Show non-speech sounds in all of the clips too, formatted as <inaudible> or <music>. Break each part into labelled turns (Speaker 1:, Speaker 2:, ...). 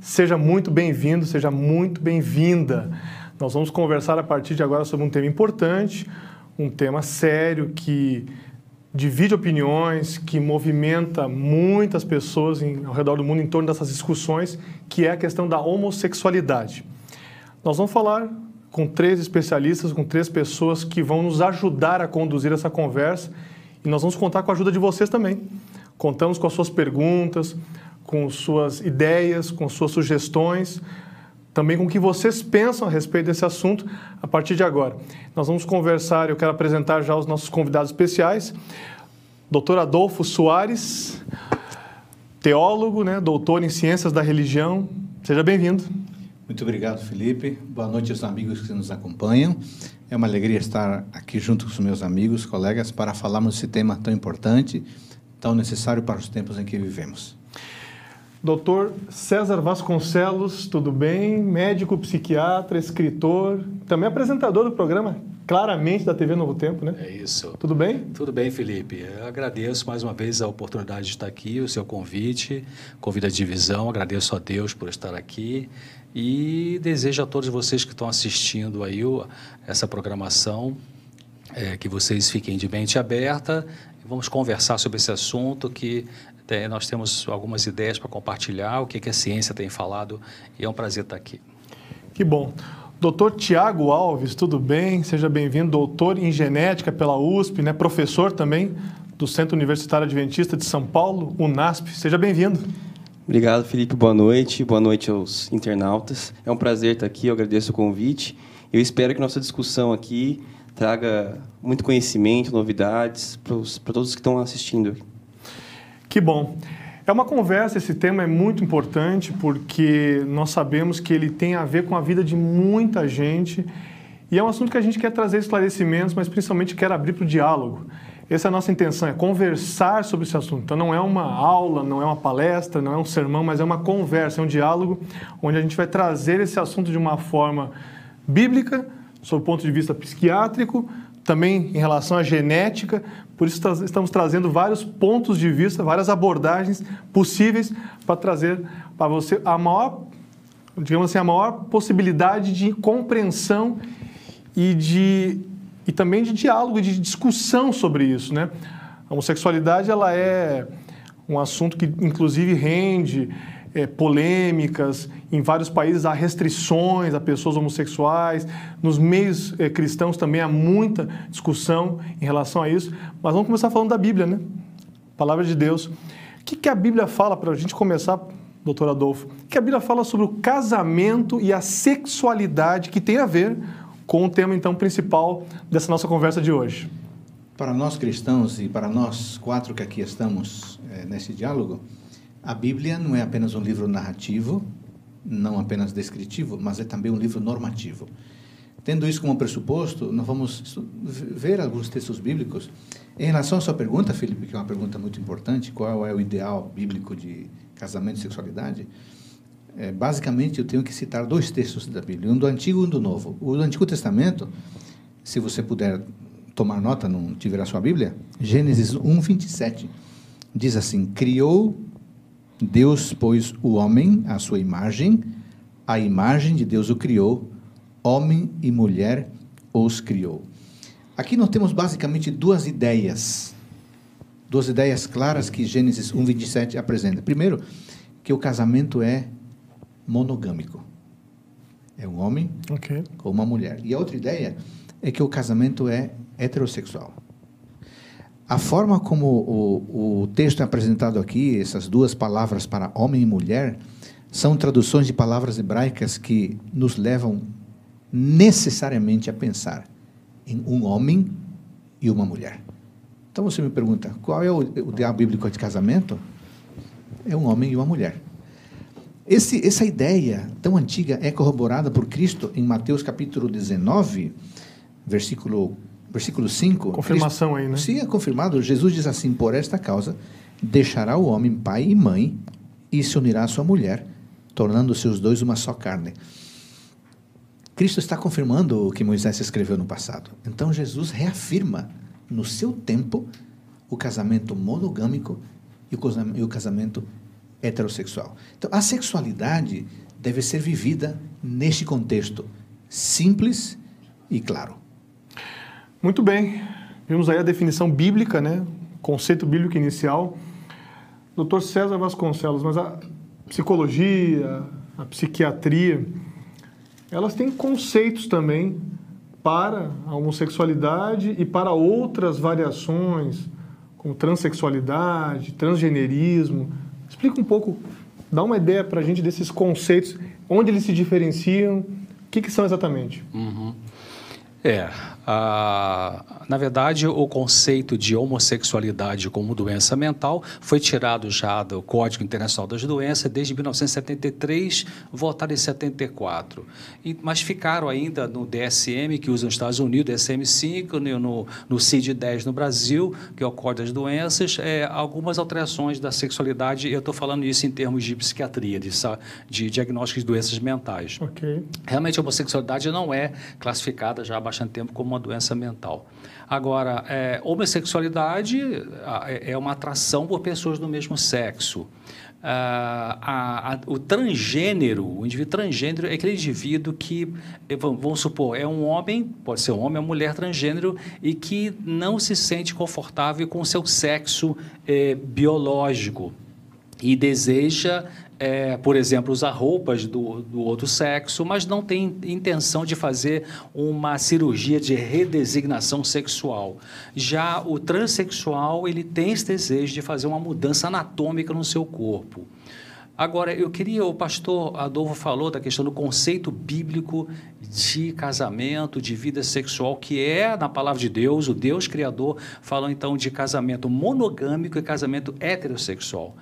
Speaker 1: seja muito bem-vindo, seja muito bem-vinda. Nós vamos conversar a partir de agora sobre um tema importante, um tema sério que divide opiniões, que movimenta muitas pessoas em, ao redor do mundo em torno dessas discussões, que é a questão da homossexualidade. Nós vamos falar com três especialistas, com três pessoas que vão nos ajudar a conduzir essa conversa e nós vamos contar com a ajuda de vocês também. Contamos com as suas perguntas, com suas ideias, com suas sugestões, também com o que vocês pensam a respeito desse assunto a partir de agora. Nós vamos conversar, eu quero apresentar já os nossos convidados especiais. Doutor Adolfo Soares, teólogo, né, doutor em Ciências da Religião. Seja bem-vindo.
Speaker 2: Muito obrigado, Felipe. Boa noite aos amigos que nos acompanham. É uma alegria estar aqui junto com os meus amigos, colegas, para falarmos desse tema tão importante, tão necessário para os tempos em que vivemos.
Speaker 1: Doutor César Vasconcelos, tudo bem? Médico, psiquiatra, escritor, também apresentador do programa Claramente da TV Novo Tempo, né?
Speaker 3: É isso.
Speaker 1: Tudo bem?
Speaker 3: Tudo bem, Felipe. Eu agradeço mais uma vez a oportunidade de estar aqui, o seu convite, convite à divisão. Agradeço a Deus por estar aqui e desejo a todos vocês que estão assistindo aí essa programação é, que vocês fiquem de mente aberta. Vamos conversar sobre esse assunto que tem, nós temos algumas ideias para compartilhar, o que, que a ciência tem falado, e é um prazer estar aqui.
Speaker 1: Que bom. Doutor Tiago Alves, tudo bem? Seja bem-vindo, doutor em genética pela USP, né? professor também do Centro Universitário Adventista de São Paulo, UNASP. Seja bem-vindo.
Speaker 4: Obrigado, Felipe. Boa noite. Boa noite aos internautas. É um prazer estar aqui. Eu agradeço o convite. Eu espero que nossa discussão aqui traga muito conhecimento, novidades para todos que estão assistindo.
Speaker 1: Que bom. É uma conversa, esse tema é muito importante porque nós sabemos que ele tem a ver com a vida de muita gente e é um assunto que a gente quer trazer esclarecimentos, mas principalmente quer abrir para o diálogo. Essa é a nossa intenção, é conversar sobre esse assunto. Então não é uma aula, não é uma palestra, não é um sermão, mas é uma conversa, é um diálogo onde a gente vai trazer esse assunto de uma forma bíblica, sob o ponto de vista psiquiátrico, também em relação à genética, por isso estamos trazendo vários pontos de vista, várias abordagens possíveis para trazer para você a maior, digamos assim, a maior possibilidade de compreensão e de e também de diálogo, de discussão sobre isso, né? A homossexualidade ela é um assunto que inclusive rende é, polêmicas, em vários países há restrições a pessoas homossexuais, nos meios é, cristãos também há muita discussão em relação a isso. Mas vamos começar falando da Bíblia, né? Palavra de Deus. O que, que a Bíblia fala para a gente começar, doutor Adolfo? Que a Bíblia fala sobre o casamento e a sexualidade que tem a ver com o tema então principal dessa nossa conversa de hoje?
Speaker 2: Para nós cristãos e para nós quatro que aqui estamos é, nesse diálogo, a Bíblia não é apenas um livro narrativo, não apenas descritivo, mas é também um livro normativo. Tendo isso como pressuposto, nós vamos ver alguns textos bíblicos. Em relação à sua pergunta, Felipe, que é uma pergunta muito importante, qual é o ideal bíblico de casamento e sexualidade? É, basicamente, eu tenho que citar dois textos da Bíblia, um do Antigo e um do Novo. O do Antigo Testamento, se você puder tomar nota, não tiver a sua Bíblia, Gênesis 1, 27, diz assim: Criou Deus pôs o homem à sua imagem, a imagem de Deus o criou, homem e mulher os criou. Aqui nós temos basicamente duas ideias, duas ideias claras que Gênesis 1:27 apresenta. Primeiro, que o casamento é monogâmico. É um homem okay. com uma mulher. E a outra ideia é que o casamento é heterossexual. A forma como o, o texto é apresentado aqui, essas duas palavras para homem e mulher, são traduções de palavras hebraicas que nos levam necessariamente a pensar em um homem e uma mulher. Então você me pergunta, qual é o, o ideal bíblico de casamento? É um homem e uma mulher. Esse, essa ideia tão antiga é corroborada por Cristo em Mateus capítulo 19, versículo versículo 5.
Speaker 1: Confirmação Cristo, aí, né?
Speaker 2: Sim, é confirmado. Jesus diz assim: Por esta causa, deixará o homem pai e mãe e se unirá à sua mulher, tornando-se os dois uma só carne. Cristo está confirmando o que Moisés escreveu no passado. Então Jesus reafirma no seu tempo o casamento monogâmico e o casamento heterossexual. Então, a sexualidade deve ser vivida neste contexto simples e claro.
Speaker 1: Muito bem. Vimos aí a definição bíblica, né? Conceito bíblico inicial. Doutor César Vasconcelos, mas a psicologia, a psiquiatria, elas têm conceitos também para a homossexualidade e para outras variações, como transexualidade, transgenerismo. Explica um pouco, dá uma ideia para a gente desses conceitos, onde eles se diferenciam, o que, que são exatamente?
Speaker 3: Uhum. É, a, na verdade, o conceito de homossexualidade como doença mental foi tirado já do Código Internacional das Doenças desde 1973, votado em 74. E, mas ficaram ainda no DSM, que usa nos Estados Unidos, DSM-5, no, no CID-10 no Brasil, que é o Código das Doenças, é, algumas alterações da sexualidade. Eu estou falando isso em termos de psiquiatria, de, de diagnósticos de doenças mentais.
Speaker 1: Okay.
Speaker 3: Realmente, a homossexualidade não é classificada já há bastante tempo como uma doença mental. Agora, é, homossexualidade é, é uma atração por pessoas do mesmo sexo. Ah, a, a, o transgênero, o indivíduo transgênero é aquele indivíduo que, eh, vamos supor, é um homem, pode ser um homem, uma mulher transgênero e que não se sente confortável com o seu sexo é, biológico e deseja é, por exemplo, usar roupas do, do outro sexo, mas não tem intenção de fazer uma cirurgia de redesignação sexual. Já o transexual, ele tem esse desejo de fazer uma mudança anatômica no seu corpo. Agora, eu queria, o pastor Adolfo falou da questão do conceito bíblico de casamento, de vida sexual, que é na palavra de Deus, o Deus Criador, falou então de casamento monogâmico e casamento heterossexual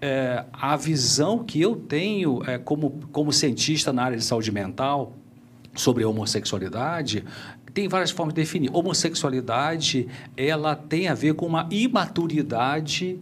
Speaker 3: é, a visão que eu tenho é, como, como cientista na área de saúde mental sobre a homossexualidade tem várias formas de definir. Homossexualidade ela tem a ver com uma imaturidade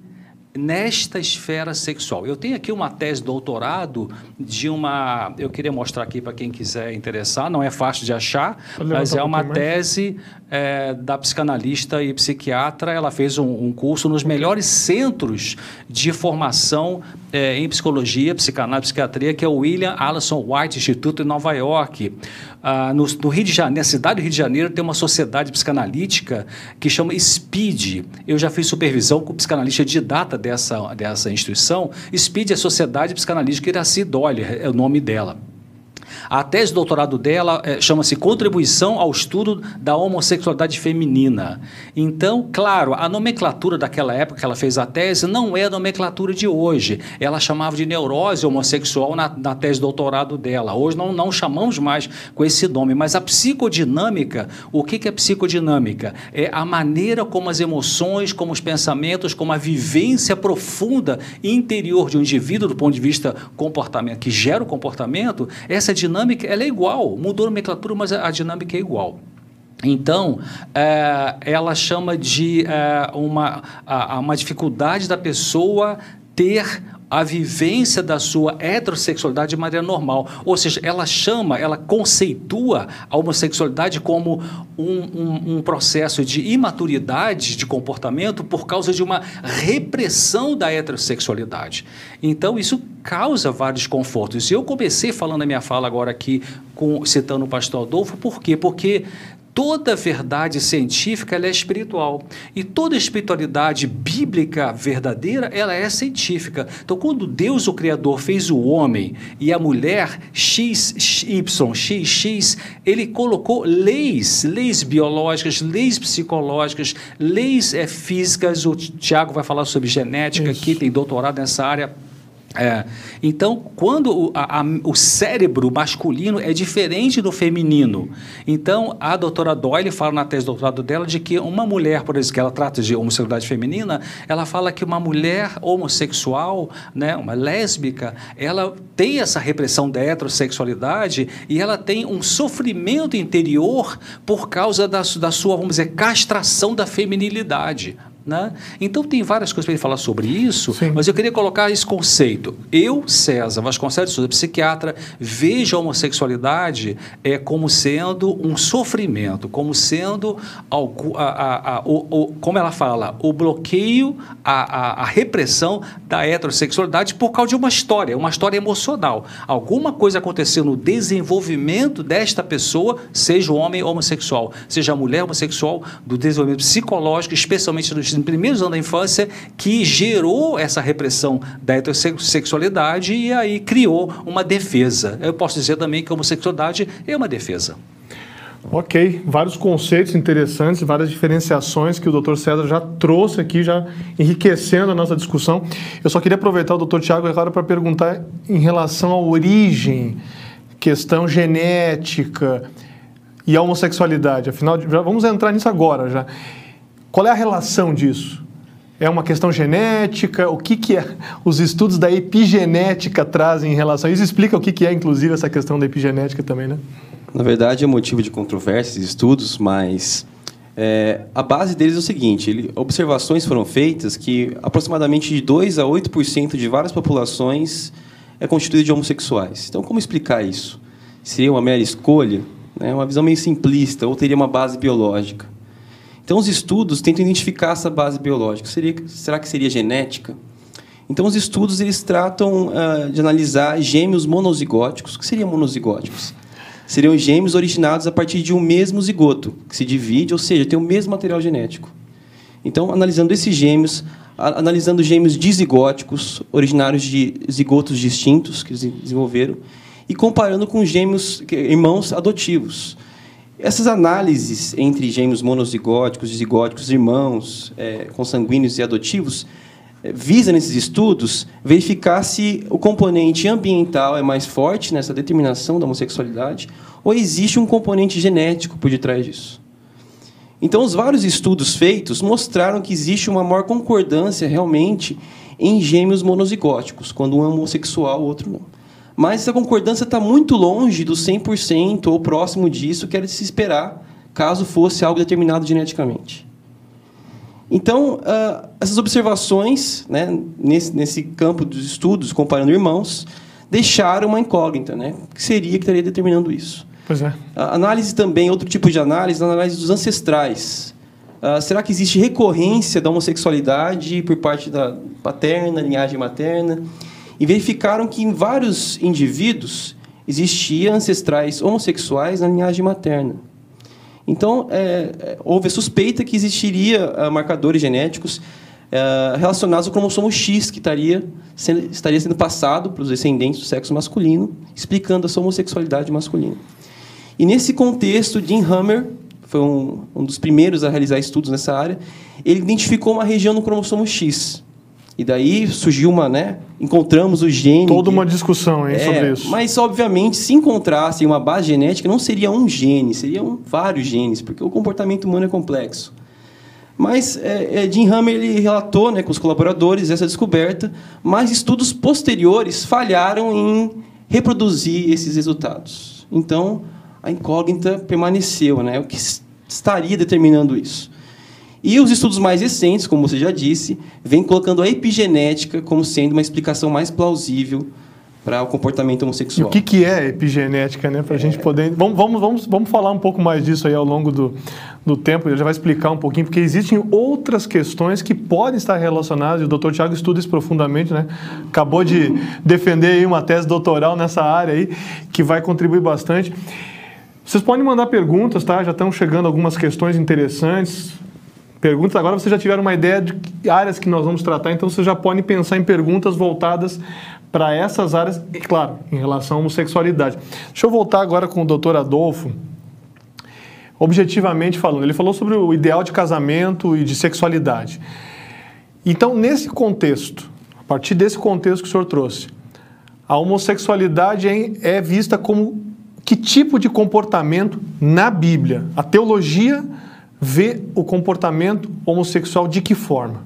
Speaker 3: nesta esfera sexual. Eu tenho aqui uma tese de doutorado de uma. Eu queria mostrar aqui para quem quiser interessar, não é fácil de achar, mas é uma tese é, da psicanalista e psiquiatra. Ela fez um, um curso nos melhores centros de formação é, em psicologia, psicanálise e psiquiatria, que é o William Allison White Instituto em Nova York. Ah, no, no, Rio de Janeiro, na cidade do Rio de Janeiro, tem uma sociedade psicanalítica que chama SPID. Eu já fiz supervisão com o psicanalista de data dessa, dessa instituição. SPID é a Sociedade Psicanalítica Iraci Dolly, é o nome dela. A tese de doutorado dela é, chama-se Contribuição ao Estudo da Homossexualidade Feminina. Então, claro, a nomenclatura daquela época que ela fez a tese não é a nomenclatura de hoje. Ela chamava de neurose homossexual na, na tese de doutorado dela. Hoje não, não chamamos mais com esse nome, mas a psicodinâmica, o que, que é psicodinâmica? É a maneira como as emoções, como os pensamentos, como a vivência profunda interior de um indivíduo do ponto de vista comportamento, que gera o comportamento, essa dinâmica dinâmica ela é igual, mudou a nomenclatura, mas a dinâmica é igual. Então, é, ela chama de é, uma, a, uma dificuldade da pessoa ter a vivência da sua heterossexualidade de maneira normal. Ou seja, ela chama, ela conceitua a homossexualidade como um, um, um, processo de imaturidade de comportamento por causa de uma repressão da heterossexualidade. Então, isso causa vários confortos. E eu comecei falando a minha fala agora aqui, com, citando o pastor Adolfo, por quê? Porque toda verdade científica é espiritual e toda espiritualidade bíblica verdadeira ela é científica. Então, quando Deus, o Criador, fez o homem e a mulher X, Y, X, X, ele colocou leis, leis biológicas, leis psicológicas, leis é, físicas. O Tiago vai falar sobre genética Isso. aqui, tem doutorado nessa área é. Então, quando o, a, a, o cérebro masculino é diferente do feminino. Então, a doutora Doyle fala na tese de doutorado dela de que uma mulher, por exemplo, que ela trata de homossexualidade feminina, ela fala que uma mulher homossexual, né, uma lésbica, ela tem essa repressão da heterossexualidade e ela tem um sofrimento interior por causa da, da sua, vamos dizer, castração da feminilidade. Né? Então tem várias coisas para ele falar sobre isso,
Speaker 1: Sim.
Speaker 3: mas eu queria colocar esse conceito. Eu, César Vasconcelos Souza, psiquiatra, vejo a homossexualidade é, como sendo um sofrimento, como sendo, algo, a, a, a, o, o, como ela fala, o bloqueio, a, a, a repressão da heterossexualidade por causa de uma história, uma história emocional. Alguma coisa aconteceu no desenvolvimento desta pessoa, seja o homem homossexual, seja a mulher homossexual, do desenvolvimento psicológico, especialmente nos primeiros anos da infância, que gerou essa repressão da heterossexualidade e aí criou uma defesa. Eu posso dizer também que a homossexualidade é uma defesa.
Speaker 1: Ok, vários conceitos interessantes, várias diferenciações que o Dr. César já trouxe aqui, já enriquecendo a nossa discussão. Eu só queria aproveitar o Dr. Tiago agora para perguntar em relação à origem, questão genética e a homossexualidade. Afinal, já vamos entrar nisso agora já. Qual é a relação disso? É uma questão genética? O que, que é? Os estudos da epigenética trazem em relação a isso? Explica o que, que é, inclusive, essa questão da epigenética também, né?
Speaker 4: Na verdade, é motivo de controvérsias, estudos, mas é, a base deles é o seguinte: ele, observações foram feitas que aproximadamente de 2 a 8% de várias populações é constituído de homossexuais. Então, como explicar isso? Seria uma mera escolha? Né? Uma visão meio simplista, ou teria uma base biológica? Então, os estudos tentam identificar essa base biológica. Seria, será que seria genética? Então, os estudos eles tratam uh, de analisar gêmeos monozigóticos. O que seriam monozigóticos? Seriam gêmeos originados a partir de um mesmo zigoto, que se divide, ou seja, tem o mesmo material genético. Então, analisando esses gêmeos, analisando gêmeos dizigóticos, originários de zigotos distintos que eles desenvolveram, e comparando com gêmeos, irmãos adotivos. Essas análises entre gêmeos monozigóticos, dizigóticos, irmãos é, consanguíneos e adotivos, é, visa nesses estudos verificar se o componente ambiental é mais forte nessa determinação da homossexualidade ou existe um componente genético por detrás disso. Então, os vários estudos feitos mostraram que existe uma maior concordância realmente em gêmeos monozigóticos, quando um é homossexual, o outro não. Mas essa concordância está muito longe do 100% ou próximo disso que era de se esperar, caso fosse algo determinado geneticamente. Então, uh, essas observações, né, nesse, nesse campo dos estudos, comparando irmãos, deixaram uma incógnita, né? O que seria que estaria determinando isso?
Speaker 1: Pois é.
Speaker 4: A análise também, outro tipo de análise, a análise dos ancestrais. Uh, será que existe recorrência da homossexualidade por parte da paterna, linhagem materna? E verificaram que em vários indivíduos existiam ancestrais homossexuais na linhagem materna. Então, é, houve a suspeita que existiria uh, marcadores genéticos uh, relacionados ao cromossomo X, que estaria sendo, estaria sendo passado para os descendentes do sexo masculino, explicando a homossexualidade masculina. E nesse contexto, Jim Hammer foi um, um dos primeiros a realizar estudos nessa área. Ele identificou uma região no cromossomo X. E daí surgiu uma, né? Encontramos o gene.
Speaker 1: Toda uma discussão hein,
Speaker 4: é,
Speaker 1: sobre isso.
Speaker 4: Mas, obviamente, se encontrassem uma base genética, não seria um gene, seriam vários genes, porque o comportamento humano é complexo. Mas é, é, Jim Hammer ele relatou né, com os colaboradores essa descoberta, mas estudos posteriores falharam em reproduzir esses resultados. Então, a incógnita permaneceu, né? O que estaria determinando isso? E os estudos mais recentes, como você já disse, vêm colocando a epigenética como sendo uma explicação mais plausível para o comportamento homossexual.
Speaker 1: E o que, que é epigenética, né? Para a é... gente poder. Vamos, vamos, vamos, vamos falar um pouco mais disso aí ao longo do, do tempo, ele já vai explicar um pouquinho, porque existem outras questões que podem estar relacionadas, e o doutor Tiago estuda isso profundamente, né? Acabou de defender aí uma tese doutoral nessa área aí, que vai contribuir bastante. Vocês podem mandar perguntas, tá? Já estão chegando algumas questões interessantes perguntas. Agora vocês já tiveram uma ideia de áreas que nós vamos tratar, então vocês já podem pensar em perguntas voltadas para essas áreas, e claro, em relação à homossexualidade. Deixa eu voltar agora com o doutor Adolfo. Objetivamente falando, ele falou sobre o ideal de casamento e de sexualidade. Então, nesse contexto, a partir desse contexto que o senhor trouxe, a homossexualidade é, é vista como que tipo de comportamento na Bíblia? A teologia vê o comportamento homossexual de que forma?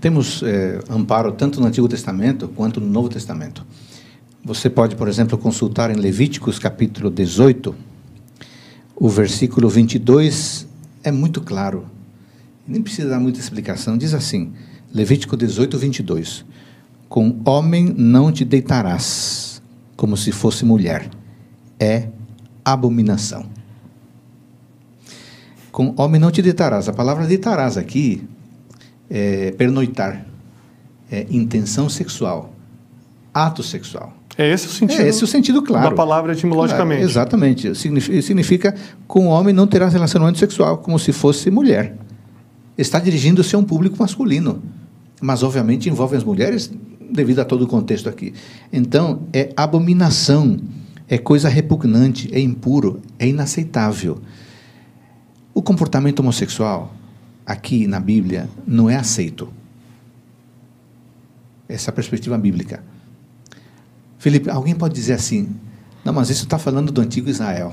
Speaker 2: Temos é, amparo tanto no Antigo Testamento quanto no Novo Testamento. Você pode, por exemplo, consultar em Levíticos capítulo 18, o versículo 22 é muito claro. Nem precisa dar muita explicação. Diz assim, Levítico 18, 22. Com homem não te deitarás, como se fosse mulher. É abominação. Com homem não te deitarás. A palavra deitarás aqui é pernoitar, é intenção sexual, ato sexual.
Speaker 1: É esse o sentido.
Speaker 2: É esse o sentido claro.
Speaker 1: Da palavra etimologicamente.
Speaker 2: Claro, exatamente. Significa, significa com homem não terá relacionamento sexual, como se fosse mulher. Está dirigindo-se a um público masculino. Mas, obviamente, envolve as mulheres devido a todo o contexto aqui. Então, é abominação, é coisa repugnante, é impuro, é inaceitável. O comportamento homossexual, aqui na Bíblia, não é aceito. Essa é a perspectiva bíblica. Felipe, alguém pode dizer assim: não, mas isso está falando do antigo Israel.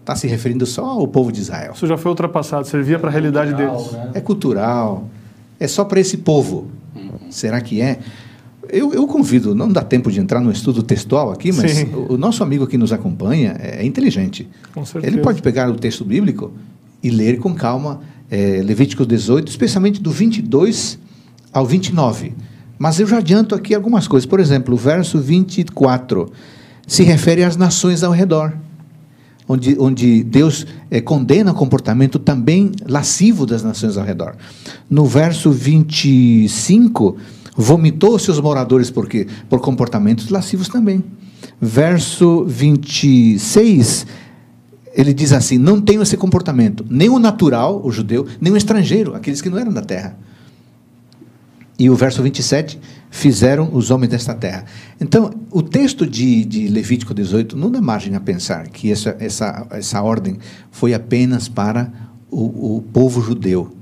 Speaker 2: Está se referindo só ao povo de Israel.
Speaker 1: Isso já foi ultrapassado, servia para a realidade
Speaker 3: Cultural,
Speaker 1: deles.
Speaker 3: né?
Speaker 2: É cultural, é só para esse povo. Será que é? Eu, eu convido, não dá tempo de entrar no estudo textual aqui, mas
Speaker 1: Sim.
Speaker 2: o, nosso amigo que nos acompanha é, é inteligente.
Speaker 1: Com certeza.
Speaker 2: Ele pode pegar o texto bíblico e ler com calma é, Levítico 18, especialmente do 22 ao 29. Mas eu já adianto aqui algumas coisas. Por exemplo, o verso 24 se refere às nações ao redor, onde, onde Deus eh, condena o comportamento também lascivo das nações ao redor. No verso 25, vomitou seus moradores por quê? Por comportamentos lascivos também. Verso 26, ele diz assim: Não tenho esse comportamento, nem o natural, o judeu, nem o estrangeiro, aqueles que não eram da terra. E o verso 27, fizeram os homens desta terra. Então, o texto de, de Levítico 18 não dá margem a pensar que essa, essa, essa ordem foi apenas para o, o povo judeu.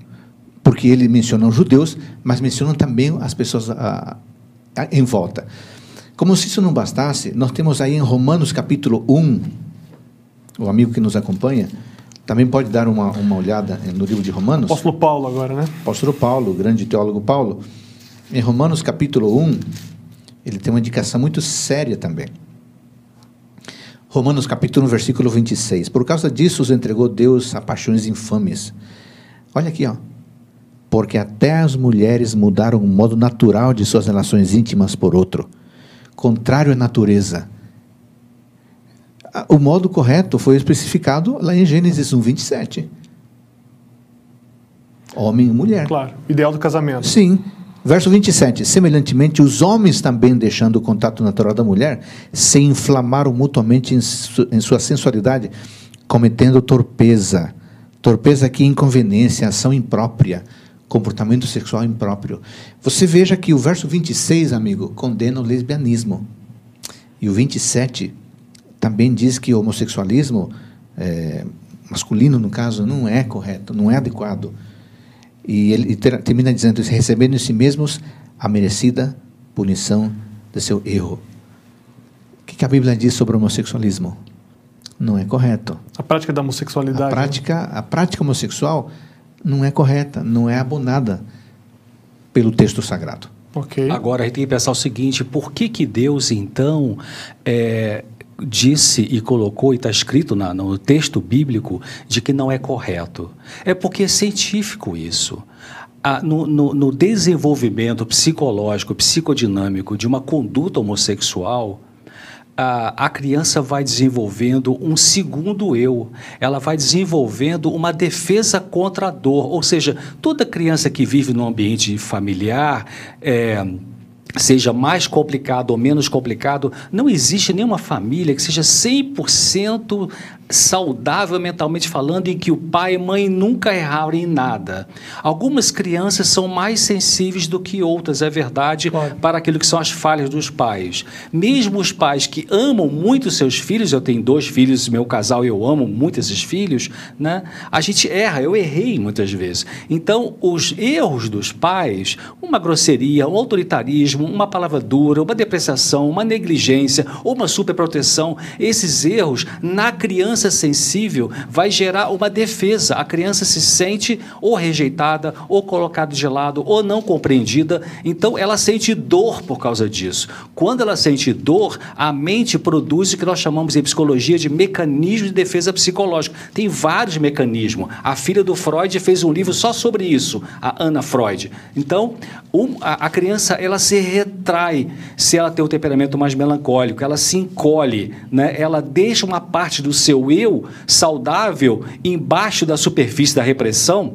Speaker 2: Porque ele menciona os judeus, mas menciona também as pessoas ah, ah, em volta. Como se isso não bastasse, nós temos aí em Romanos capítulo 1, o amigo que nos acompanha, também pode dar uma, uma olhada no livro de Romanos.
Speaker 1: Apóstolo Paulo agora, né?
Speaker 2: Apóstolo Paulo, grande teólogo Paulo, em Romanos capítulo 1, ele tem uma indicação muito séria também. Romanos capítulo 1, versículo 26. Por causa disso os entregou Deus a paixões infames. Olha aqui, ó. Porque até as mulheres mudaram o modo natural de suas relações íntimas por outro, contrário à natureza. O modo correto foi especificado lá em Gênesis 1, 27. Homem e mulher.
Speaker 1: Claro. Ideal do casamento.
Speaker 2: Sim. Verso 27. Semelhantemente, os homens também, deixando o contato natural da mulher, se inflamaram mutuamente em, su em sua sensualidade, cometendo torpeza. Torpeza aqui, inconveniência, ação imprópria, comportamento sexual impróprio. Você veja que o verso 26, amigo, condena o lesbianismo. E o 27 também diz que o homossexualismo, é, masculino no caso, não é correto, não é adequado. E ele ter- termina dizendo: recebendo em si mesmos a merecida punição de seu erro. O que, que a Bíblia diz sobre o homossexualismo? Não é correto.
Speaker 1: A prática da homossexualidade.
Speaker 2: A
Speaker 1: né?
Speaker 2: prática, a prática homossexual não é correta, não é abonada pelo texto sagrado.
Speaker 1: Ok.
Speaker 3: Agora a gente tem que pensar o seguinte: por que, que Deus, então, é, disse e colocou, e está escrito na- no texto bíblico, de que não é correto? É porque é científico isso. Ah, no, no- no desenvolvimento psicológico, psicodinâmico de uma conduta homossexual, a, criança vai desenvolvendo um segundo eu, ela vai desenvolvendo uma defesa contra a dor. Ou seja, toda criança que vive num ambiente familiar, é, seja mais complicado ou menos complicado, não existe nenhuma família que seja 100% saudável mentalmente falando, em que o pai e mãe nunca erraram em nada. Algumas crianças são mais sensíveis do que outras, é verdade,
Speaker 1: Claro.
Speaker 3: para aquilo que são as falhas dos pais. Mesmo os pais que amam muito seus filhos, eu tenho dois filhos, meu casal, eu amo muito esses filhos, né? A gente erra, eu errei muitas vezes. Então, os erros dos pais, uma grosseria, um autoritarismo, uma palavra dura, uma depreciação, uma negligência ou uma superproteção, esses erros na criança sensível vai gerar uma defesa. A criança se sente ou rejeitada, ou colocada de lado, ou não compreendida. Então ela sente dor por causa disso. Quando ela sente dor, a mente produz o que nós chamamos em psicologia de mecanismo de defesa psicológica. Tem vários mecanismos. A filha do Freud fez um livro só sobre isso, a Ana Freud. Então, um, a, a, criança ela se retrai se ela tem um temperamento mais melancólico, ela se encolhe, né? ela deixa uma parte do seu eu saudável embaixo da superfície da repressão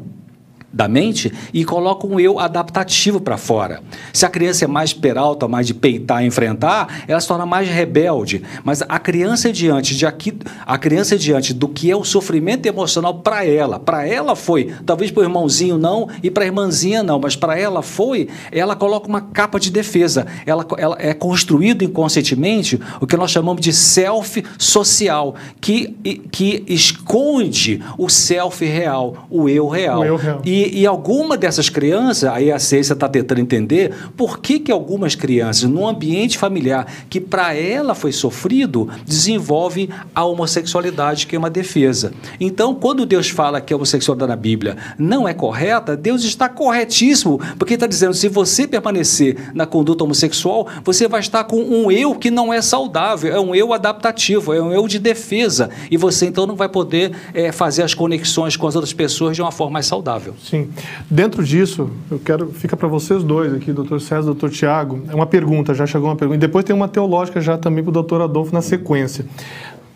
Speaker 3: da mente e coloca um eu adaptativo para fora. Se a criança é mais peralta, mais de peitar, enfrentar, ela se torna mais rebelde. Mas a criança diante de aqui, a criança diante do que é o sofrimento emocional para ela, para ela foi, talvez para o irmãozinho não e para a irmãzinha não, mas para ela foi, ela coloca uma capa de defesa. Ela, ela é construído inconscientemente o que nós chamamos de self social, que que esconde o self real, o eu real. O eu real. E e, alguma dessas crianças, aí a ciência está tentando entender por que, que algumas crianças, num ambiente familiar que para ela foi sofrido, desenvolvem a homossexualidade, que é uma defesa. Então, quando Deus fala que a homossexualidade na Bíblia não é correta, Deus está corretíssimo, porque está dizendo: se você permanecer na conduta homossexual, você vai estar com um eu que não é saudável, é um eu adaptativo, é um eu de defesa, e você então não vai poder é, fazer as conexões com as outras pessoas de uma forma mais saudável.
Speaker 1: Sim. Dentro disso, eu quero. Fica para vocês dois aqui, doutor César e doutor Tiago. É uma pergunta, já chegou uma pergunta. E depois tem uma teológica já também para o doutor Adolfo na sequência.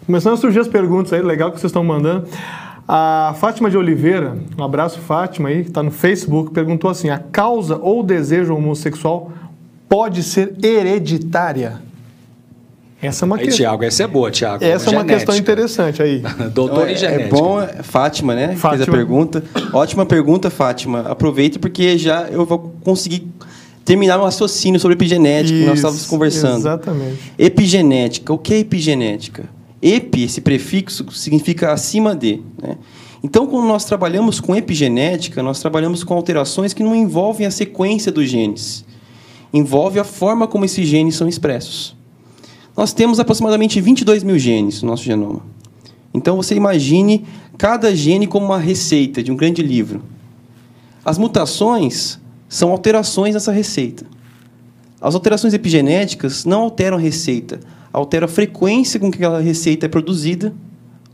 Speaker 1: Começando a surgir as perguntas aí, legal que vocês estão mandando. A Fátima de Oliveira, um abraço, Fátima, aí, que está no Facebook, perguntou assim: a causa ou desejo homossexual pode ser hereditária?
Speaker 3: Essa é uma aí, questão. Tiago, essa é boa, Tiago.
Speaker 1: Essa é uma questão interessante aí. <laughs>
Speaker 4: Doutor então, em é, genética. É bom, Fátima, né? Fátima. Fez a pergunta. Ótima pergunta, Fátima. Aproveita porque já eu vou conseguir terminar um raciocínio sobre epigenética Isso, que nós estávamos conversando.
Speaker 1: Exatamente.
Speaker 4: Epigenética. O que é epigenética? Epi, esse prefixo, significa acima de. Né? Então, quando nós trabalhamos com epigenética, nós trabalhamos com alterações que não envolvem a sequência dos genes. Envolve a forma como esses genes são expressos. Nós temos aproximadamente 22 mil genes no nosso genoma. Então você imagine cada gene como uma receita de um grande livro. As mutações são alterações nessa receita. As alterações epigenéticas não alteram a receita, alteram a frequência com que aquela receita é produzida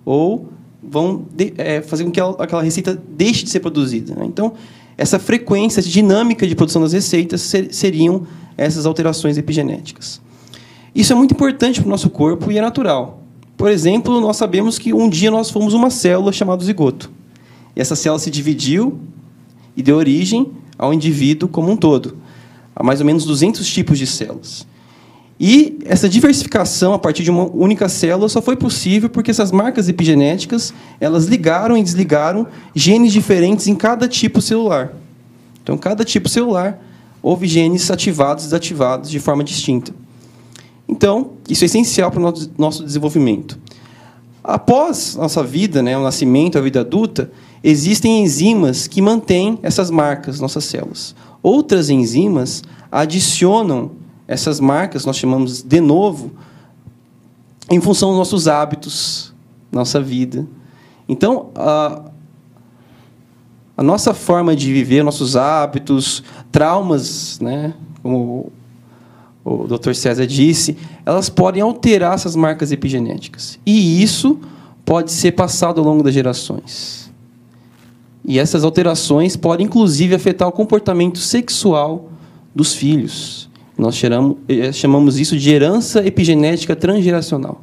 Speaker 4: ou vão de, é, fazer com que ela, aquela receita deixe de ser produzida. Né? Então, essa frequência, essa dinâmica de produção das receitas ser, seriam essas alterações epigenéticas. Isso é muito importante para o nosso corpo e é natural. Por exemplo, nós sabemos que um dia nós fomos uma célula chamada zigoto. E essa célula se dividiu e deu origem ao indivíduo como um todo. Há mais ou menos 200 tipos de células. E essa diversificação a partir de uma única célula só foi possível porque essas marcas epigenéticas elas ligaram e desligaram genes diferentes em cada tipo celular. Então, cada tipo celular houve genes ativados e desativados de forma distinta. Então, isso é essencial para o nosso desenvolvimento. Após nossa vida, né, o nascimento, a vida adulta, existem enzimas que mantêm essas marcas, nossas células. Outras enzimas adicionam essas marcas, nós chamamos de novo, em função dos nossos hábitos, nossa vida. Então, a, a nossa forma de viver, nossos hábitos, traumas, né, como o Dr. César disse, elas podem alterar essas marcas epigenéticas. E isso pode ser passado ao longo das gerações. E essas alterações podem, inclusive, afetar o comportamento sexual dos filhos. Nós chamamos, eh, chamamos isso de herança epigenética transgeracional.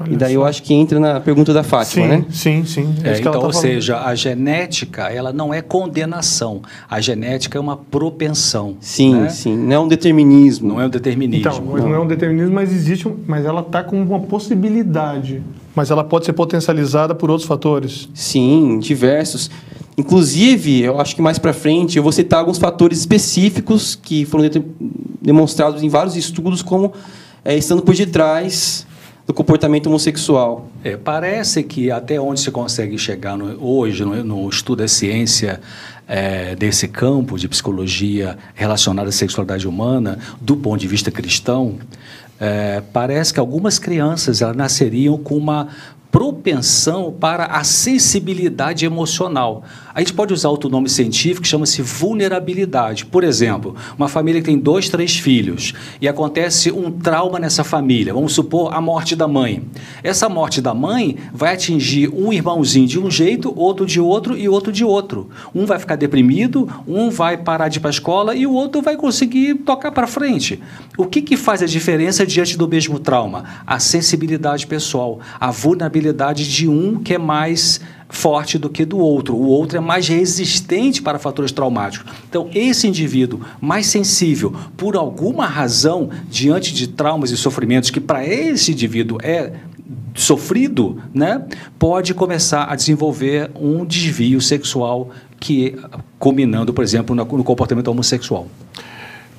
Speaker 4: Olha e daí só. eu acho que entra na pergunta da Fátima,
Speaker 1: sim,
Speaker 4: né?
Speaker 1: Sim, sim.
Speaker 3: É, então, tá ou seja, a genética ela não é condenação. A genética é uma propensão.
Speaker 4: Sim,
Speaker 3: né?
Speaker 4: sim. Não é um determinismo.
Speaker 3: Não é um determinismo.
Speaker 1: Então, não, não é um determinismo, mas existe, mas ela está com uma possibilidade. Mas ela pode ser potencializada por outros fatores.
Speaker 4: Sim, diversos. Inclusive, eu acho que mais para frente eu vou citar alguns fatores específicos que foram demonstrados em vários estudos como é, estando por detrás do comportamento homossexual.
Speaker 3: É, parece que até onde se consegue chegar no, hoje no, no, estudo da ciência é, desse campo de psicologia relacionada à sexualidade humana, do ponto de vista cristão, é, parece que algumas crianças elas nasceriam com uma propensão para a sensibilidade emocional. A gente pode usar outro nome científico que chama-se vulnerabilidade. Por exemplo, uma família que tem dois, três filhos e acontece um trauma nessa família, vamos supor a morte da mãe. Essa morte da mãe vai atingir um irmãozinho de um jeito, outro de outro e outro de outro. Um vai ficar deprimido, um vai parar de ir para a escola e o outro vai conseguir tocar para frente. O que, que faz a diferença diante do mesmo trauma? A sensibilidade pessoal, a vulnerabilidade de um que é mais forte do que do outro. O outro é mais resistente para fatores traumáticos. Então, esse indivíduo mais sensível, por alguma razão, diante de traumas e sofrimentos que para esse indivíduo é sofrido, né, pode começar a desenvolver um desvio sexual que combinando, por exemplo, no comportamento homossexual.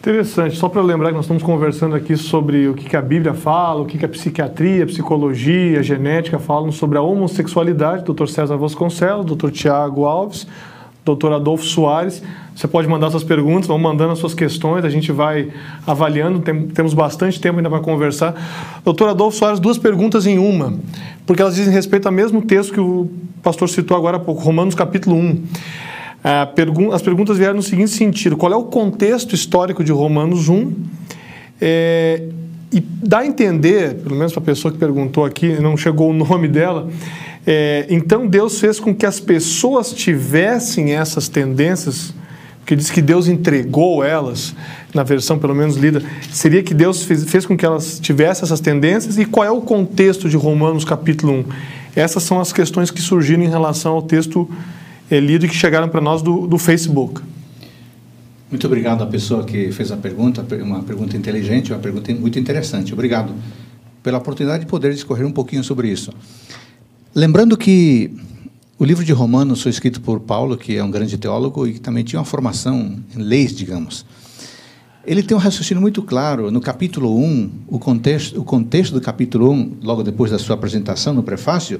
Speaker 1: Interessante. Só para lembrar que nós estamos conversando aqui sobre o que, a Bíblia fala, o que, a psiquiatria, a psicologia, a genética falam sobre a homossexualidade. Dr. César Vasconcelos, Dr. Tiago Alves, Dr. Adolfo Soares. Você pode mandar suas perguntas, vão mandando as suas questões, a gente vai avaliando, tem, temos bastante tempo ainda para conversar. Doutor Adolfo Soares, duas perguntas em uma, porque elas dizem respeito ao mesmo texto que o pastor citou agora há pouco, Romanos capítulo 1. As perguntas vieram no seguinte sentido: qual é o contexto histórico de Romanos 1? É, e dá a entender, pelo menos para a pessoa que perguntou aqui, não chegou o nome dela, é, então Deus fez com que as pessoas tivessem essas tendências, que diz que Deus entregou elas, na versão pelo menos lida, seria que Deus fez, fez com que elas tivessem essas tendências? E qual é o contexto de Romanos capítulo 1? Essas são as questões que surgiram em relação ao texto lido que chegaram para nós do, do Facebook.
Speaker 2: Muito obrigado à pessoa que fez a pergunta, uma pergunta inteligente, uma pergunta muito interessante. Obrigado pela oportunidade de poder discorrer um pouquinho sobre isso. Lembrando que o livro de Romanos foi escrito por Paulo, que é um grande teólogo e que também tinha uma formação em leis, digamos. Ele tem um raciocínio muito claro. No capítulo 1, o contexto, o contexto do capítulo 1, logo depois da sua apresentação no prefácio,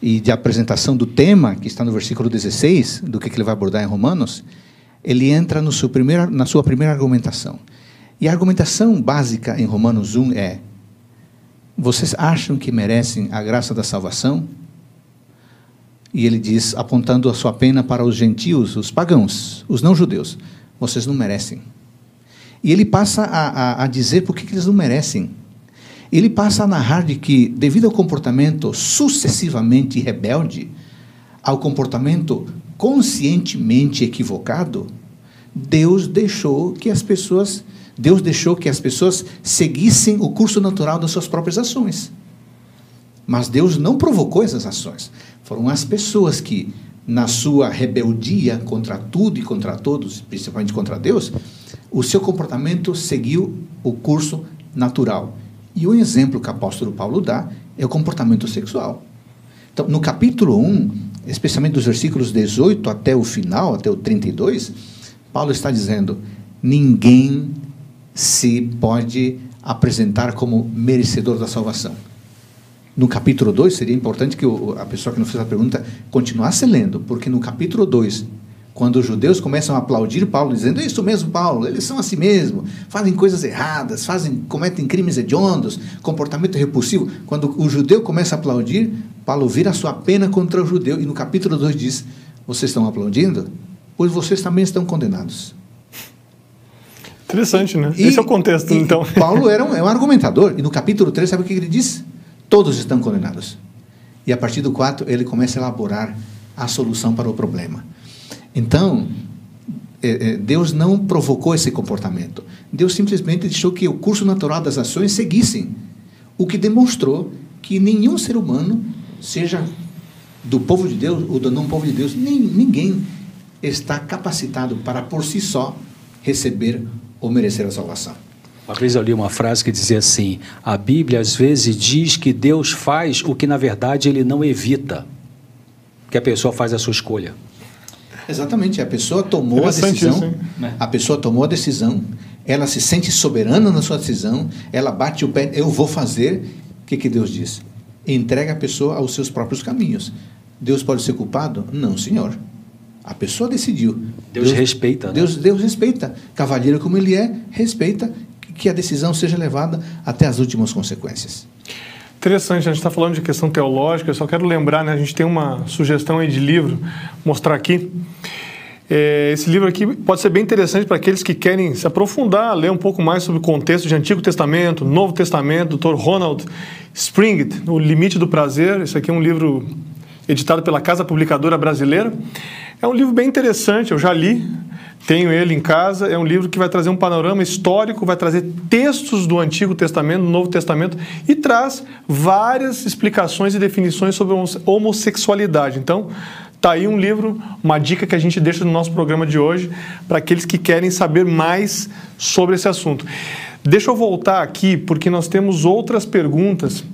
Speaker 2: e de apresentação do tema, que está no versículo 16, do que ele vai abordar em Romanos, ele entra no seu primeiro, na sua primeira argumentação. E a argumentação básica em Romanos 1 é: Vocês acham que merecem a graça da salvação? E ele diz, apontando a sua pena para os gentios, os pagãos, os não-judeus: Vocês não merecem. E ele passa a, a, a dizer por que eles não merecem ele passa a narrar de que, devido ao comportamento sucessivamente rebelde, ao comportamento conscientemente equivocado, Deus deixou que as pessoas, Deus deixou que as pessoas seguissem o curso natural das suas próprias ações. Mas Deus não provocou essas ações. Foram as pessoas que, na sua rebeldia contra tudo e contra todos, principalmente contra Deus, o seu comportamento seguiu o curso natural. E o exemplo que o apóstolo Paulo dá é o comportamento sexual. Então, no capítulo 1, especialmente dos versículos 18 até o final, até o 32, Paulo está dizendo: ninguém se pode apresentar como merecedor da salvação. No capítulo 2, seria importante que a pessoa que não fez a pergunta continuasse lendo, porque no capítulo 2 quando os judeus começam a aplaudir Paulo, dizendo: Isso mesmo, Paulo, eles são assim mesmo, fazem coisas erradas, fazem, cometem crimes hediondos, comportamento repulsivo. Quando o judeu começa a aplaudir, Paulo vira a sua pena contra o judeu, e no capítulo 2 diz: Vocês estão aplaudindo? Pois vocês também estão condenados.
Speaker 1: Interessante, né? E, Esse é o contexto, então. <laughs>
Speaker 2: Paulo era um, é um argumentador, e no capítulo 3, sabe o que ele diz? Todos estão condenados. E a partir do 4, ele começa a elaborar a solução para o problema. Então, é, é, Deus não provocou esse comportamento. Deus simplesmente deixou que o curso natural das ações seguissem, o que demonstrou que nenhum ser humano, seja do povo de Deus ou do não povo de Deus, nem, ninguém está capacitado para por si só receber ou merecer a salvação.
Speaker 3: Uma vez eu li uma frase que dizia assim: a Bíblia às vezes diz que Deus faz o que na verdade ele não evita, que a pessoa faz a sua escolha.
Speaker 2: Exatamente, a pessoa tomou a decisão, isso, a pessoa tomou a decisão, ela se sente soberana na sua decisão, ela bate o pé, eu vou fazer, O que, que Deus diz? Entrega a pessoa aos seus próprios caminhos. Deus pode ser culpado? Não, senhor. A pessoa decidiu.
Speaker 3: Deus, Deus respeita. Né?
Speaker 2: Deus, Deus respeita. Cavalheiro como ele é, respeita que a decisão seja levada até as últimas consequências.
Speaker 1: Interessante, a gente está falando de questão teológica, eu só quero lembrar, né, a gente tem uma sugestão aí de livro, mostrar aqui. É, esse livro aqui pode ser bem interessante para aqueles que querem se aprofundar, ler um pouco mais sobre o contexto de Antigo Testamento, Novo Testamento, Dr. Ronald Springett, O Limite do Prazer. Esse aqui é um livro editado pela Casa Publicadora Brasileira. É um livro bem interessante, eu já li, tenho ele em casa. É um livro que vai trazer um panorama histórico, vai trazer textos do Antigo Testamento, do Novo Testamento e traz várias explicações e definições sobre homossexualidade. Então, tá aí um livro, uma dica que a gente deixa no nosso programa de hoje para aqueles que querem saber mais sobre esse assunto. Deixa eu voltar aqui porque nós temos outras perguntas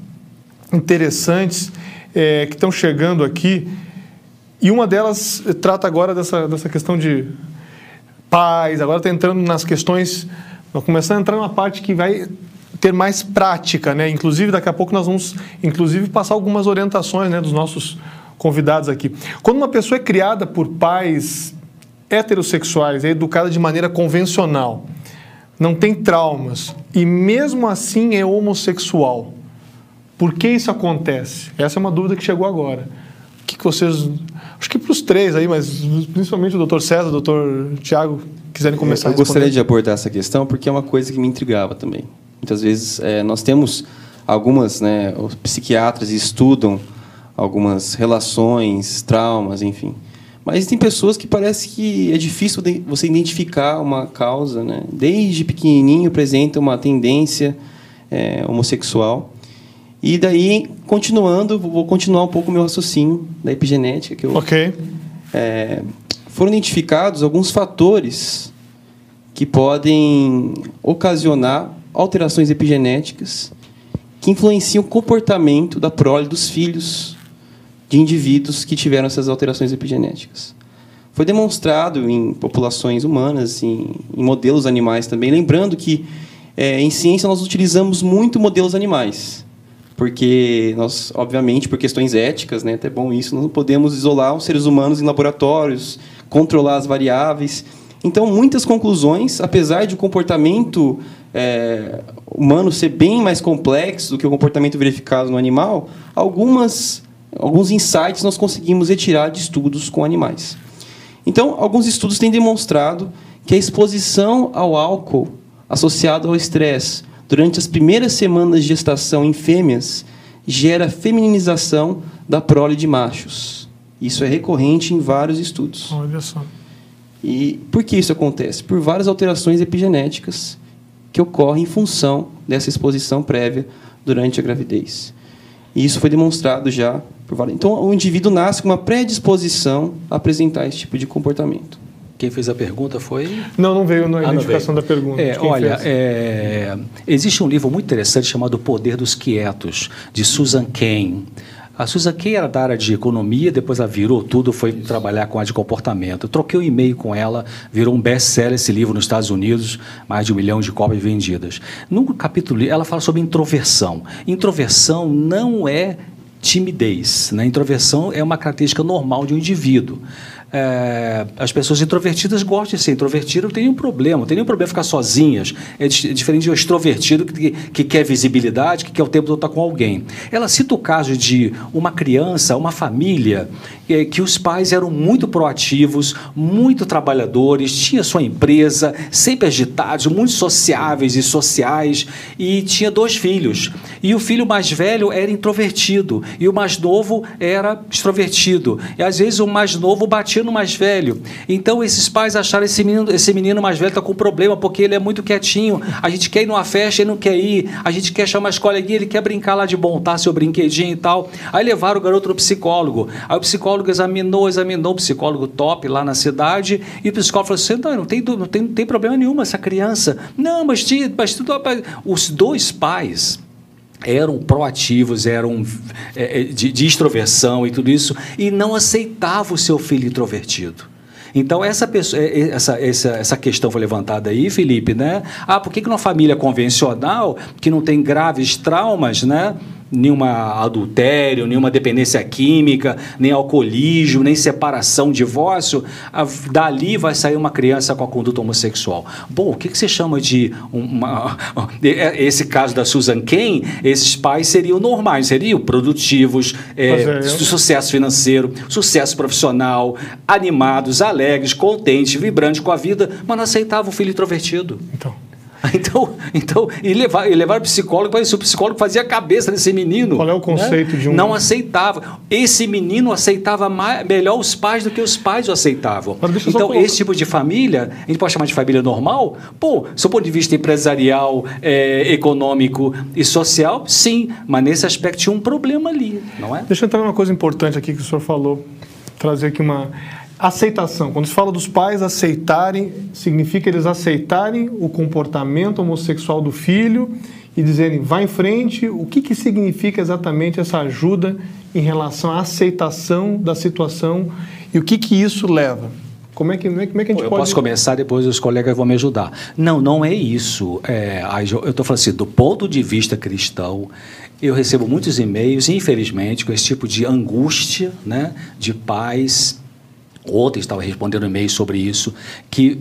Speaker 1: interessantes é, que estão chegando aqui. E uma delas trata agora dessa, dessa questão de paz, agora está entrando nas questões, começando a entrar numa parte que vai ter mais prática, né? Inclusive, daqui a pouco nós vamos, inclusive, passar algumas orientações né, dos nossos convidados aqui. Quando uma pessoa é criada por pais heterossexuais, é educada de maneira convencional, não tem traumas e mesmo assim é homossexual, por que isso acontece? Essa é uma dúvida que chegou agora que, que vocês. Acho que para os três aí, mas principalmente o doutor César, o doutor Tiago, quiserem começar
Speaker 4: Eu, eu gostaria de abordar essa questão porque é uma coisa que me intrigava também. Muitas vezes é, nós temos algumas, né, os psiquiatras estudam algumas relações, traumas, enfim. Mas tem pessoas que parece que é difícil você identificar uma causa, né? Desde pequenininho apresenta uma tendência é, homossexual. E daí, continuando, vou continuar um pouco o meu raciocínio da epigenética. Que eu,
Speaker 1: ok.
Speaker 4: É, foram identificados alguns fatores que podem ocasionar alterações epigenéticas que influenciam o comportamento da prole dos filhos de indivíduos que tiveram essas alterações epigenéticas. Foi demonstrado em populações humanas, em, em modelos animais também. Lembrando que, é, em ciência, nós utilizamos muito modelos animais porque nós, obviamente, por questões éticas, né, até bom isso, não podemos isolar os seres humanos em laboratórios, controlar as variáveis. Então, muitas conclusões, apesar de o comportamento é, humano ser bem mais complexo do que o comportamento verificado no animal, algumas, alguns insights nós conseguimos retirar de estudos com animais. Então, alguns estudos têm demonstrado que a exposição ao álcool associado ao estresse durante as primeiras semanas de gestação em fêmeas, gera feminização da prole de machos. Isso é recorrente em vários estudos.
Speaker 1: Olha só.
Speaker 4: E por que isso acontece? Por várias alterações epigenéticas que ocorrem em função dessa exposição prévia durante a gravidez. E isso foi demonstrado já por várias. Então, o indivíduo nasce com uma predisposição a apresentar esse tipo de comportamento.
Speaker 3: Quem fez a pergunta foi?
Speaker 1: Não, não veio na ah, identificação da pergunta.
Speaker 3: É, olha, é, existe um livro muito interessante chamado O Poder dos Quietos, de Susan Cain. A Susan Cain era da área de economia, depois ela virou tudo, foi trabalhar com a de comportamento. Eu troquei um e-mail com ela, virou um best-seller esse livro nos Estados Unidos, mais de um milhão de cópias vendidas. No capítulo, ela fala sobre introversão. Introversão não é timidez. Né? Introversão é uma característica normal de um indivíduo. É, as pessoas introvertidas gostam de ser introvertidas, não tem nenhum problema, não tem nenhum problema ficar sozinhas. É diferente de um extrovertido que, que quer visibilidade, que quer o tempo todo estar com alguém. Ela cita o caso de uma criança, uma família, é, que os pais eram muito proativos, muito trabalhadores, tinha sua empresa, sempre agitados, muito sociáveis e sociais, e tinha dois filhos. E o filho mais velho era introvertido, e o mais novo era extrovertido. E às vezes o mais novo batia no mais velho. Então esses pais acharam esse menino, esse menino mais velho está com problema porque ele é muito quietinho. A gente quer ir numa festa, ele não quer ir. A gente quer chamar a coleguinha, ele quer brincar lá de montar seu brinquedinho e tal. Aí levaram o garoto no psicólogo. Aí o psicólogo examinou, examinou o psicólogo top lá na cidade e o psicólogo falou assim: não, não tem, não tem, não tem problema nenhum essa criança. Não, mas, tinha, mas tudo. Os dois pais eram proativos, eram é, é, de, de extroversão e tudo isso, e não aceitavam o seu filho introvertido. Então, essa, pessoa, é, essa, essa, essa questão foi levantada aí, Felipe, né? Ah, por que, que numa família convencional, que não tem graves traumas, né? Nenhuma adultério, nenhuma dependência química, nem alcoolismo, nem separação, divórcio, a, dali vai sair uma criança com a conduta homossexual. Bom, o que, que você chama de uma, <laughs> é, esse caso da Susan Cain? Esses pais seriam normais, seriam produtivos, é, é, sucesso financeiro, sucesso profissional, animados, alegres, contentes, vibrantes com a vida, mas não aceitavam o filho introvertido.
Speaker 1: Então. <laughs>
Speaker 3: Então, então e levar, e levar o psicólogo para isso. O psicólogo fazia a cabeça desse menino.
Speaker 1: Qual é o conceito
Speaker 3: né?
Speaker 1: de um.
Speaker 3: Não aceitava. Esse menino aceitava mais, melhor os pais do que os pais o aceitavam. Então, esse tipo de família, a gente pode chamar de família normal? Pô, do ponto de vista empresarial, é, econômico e social, sim. Mas nesse aspecto tinha um problema ali, não é?
Speaker 1: Deixa eu entrar numa coisa importante aqui que o senhor falou. Trazer aqui uma Aceitação. Quando se fala dos pais aceitarem, significa eles aceitarem o comportamento homossexual do filho e dizerem, vá em frente. O que, que significa exatamente essa ajuda em relação à aceitação da situação e o que, que isso leva? Como é que, como é, que a gente
Speaker 3: eu
Speaker 1: pode...
Speaker 3: posso começar, depois os colegas vão me ajudar. Não, não é isso. É, eu estou falando assim, do ponto de vista cristão, eu recebo muitos e-mails, infelizmente, com esse tipo de angústia né, de pais Ontem estava respondendo e-mail sobre isso, que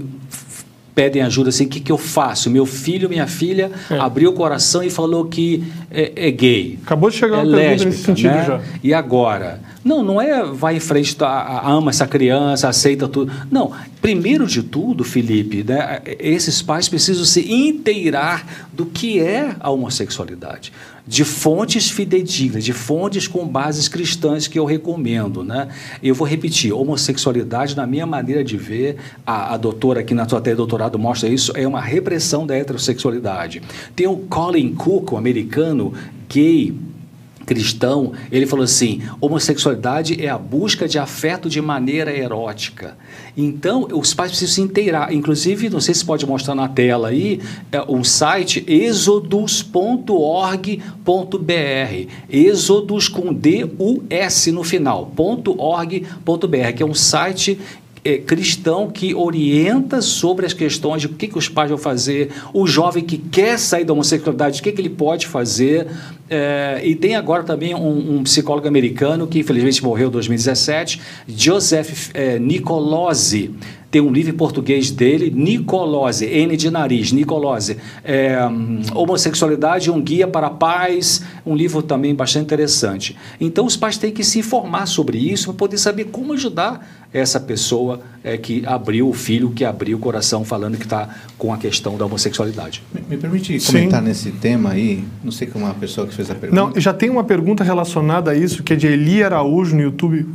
Speaker 3: pedem ajuda assim, o que, que eu faço? Meu filho, minha filha é. abriu o coração e falou que é, é gay.
Speaker 1: Acabou de chegar é uma lésbica, nesse sentido né? já.
Speaker 3: E agora? Não, não é vai em frente, tá, ama essa criança, aceita tudo. Não, primeiro de tudo, Felipe, né, esses pais precisam se inteirar do que é a homossexualidade de fontes fidedignas, de fontes com bases cristãs que eu recomendo. Né? Eu vou repetir, homossexualidade, na minha maneira de ver, a, a doutora aqui na sua tese doutorado mostra isso, é uma repressão da heterossexualidade. Tem o Colin Cook, um americano gay, cristão, ele falou assim: homossexualidade é a busca de afeto de maneira erótica. Então, os pais precisam se inteirar. Inclusive, não sei se pode mostrar na tela aí, é um site exodus.org.br. Exodus com D-U-S no final, .org.br, que é um site é, cristão que orienta sobre as questões de o que, que os pais vão fazer, o jovem que quer sair da homossexualidade, o que, que ele pode fazer. É, e tem agora também um, um, psicólogo americano que infelizmente morreu em 2017, Joseph é, Nicolosi tem um livro em português dele, Nicolose, N de nariz, Nicolose. É, homossexualidade, um guia para pais, um livro também bastante interessante. Então, os pais têm que se informar sobre isso para poder saber como ajudar essa pessoa é, que abriu o filho, que abriu o coração, falando que está com a questão da homossexualidade.
Speaker 2: Me, me permite comentar Sim. nesse tema aí? Não sei como a pessoa que fez a pergunta.
Speaker 1: Não, já tem uma pergunta relacionada a isso, que é de Eli Araújo no YouTube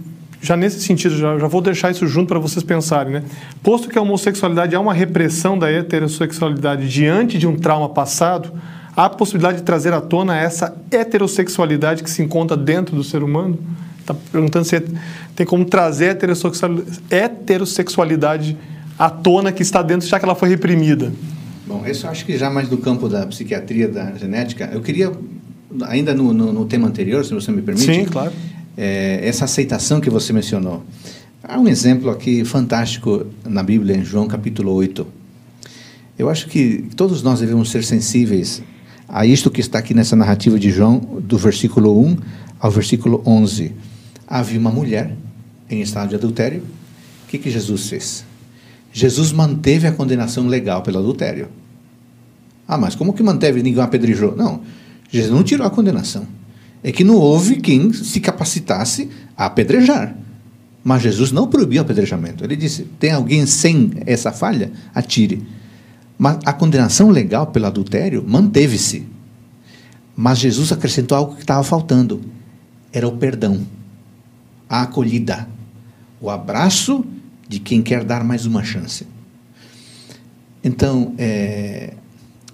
Speaker 1: já nesse sentido, já, já vou deixar isso junto para vocês pensarem, né? Posto que a homossexualidade é uma repressão da heterossexualidade diante de um trauma passado, há a possibilidade de trazer à tona essa heterossexualidade que se encontra dentro do ser humano? Está perguntando se tem como trazer a heterossexualidade à tona que está dentro, já que ela foi reprimida.
Speaker 2: Bom, isso acho que já mais do campo da psiquiatria, da genética. Eu queria, ainda no, no, no tema anterior, se você me permite.
Speaker 1: Sim, claro
Speaker 2: é, essa aceitação que você mencionou. Há um exemplo aqui fantástico na Bíblia, em João capítulo 8. Eu acho que todos nós devemos ser sensíveis a isto que está aqui nessa narrativa de João, do versículo 1 ao versículo 11. Havia uma mulher em estado de adultério. O que, que Jesus fez? Jesus manteve a condenação legal pelo adultério. Ah, mas como que manteve? Ninguém apedrejou. Não, Jesus não tirou a condenação é que não houve quem se capacitasse a apedrejar. Mas Jesus não proibiu o apedrejamento. Ele disse: tem alguém sem essa falha? Atire. Mas a condenação legal pelo adultério manteve-se. Mas Jesus acrescentou algo que estava faltando: era o perdão, a acolhida, o abraço de quem quer dar mais uma chance. Então, é,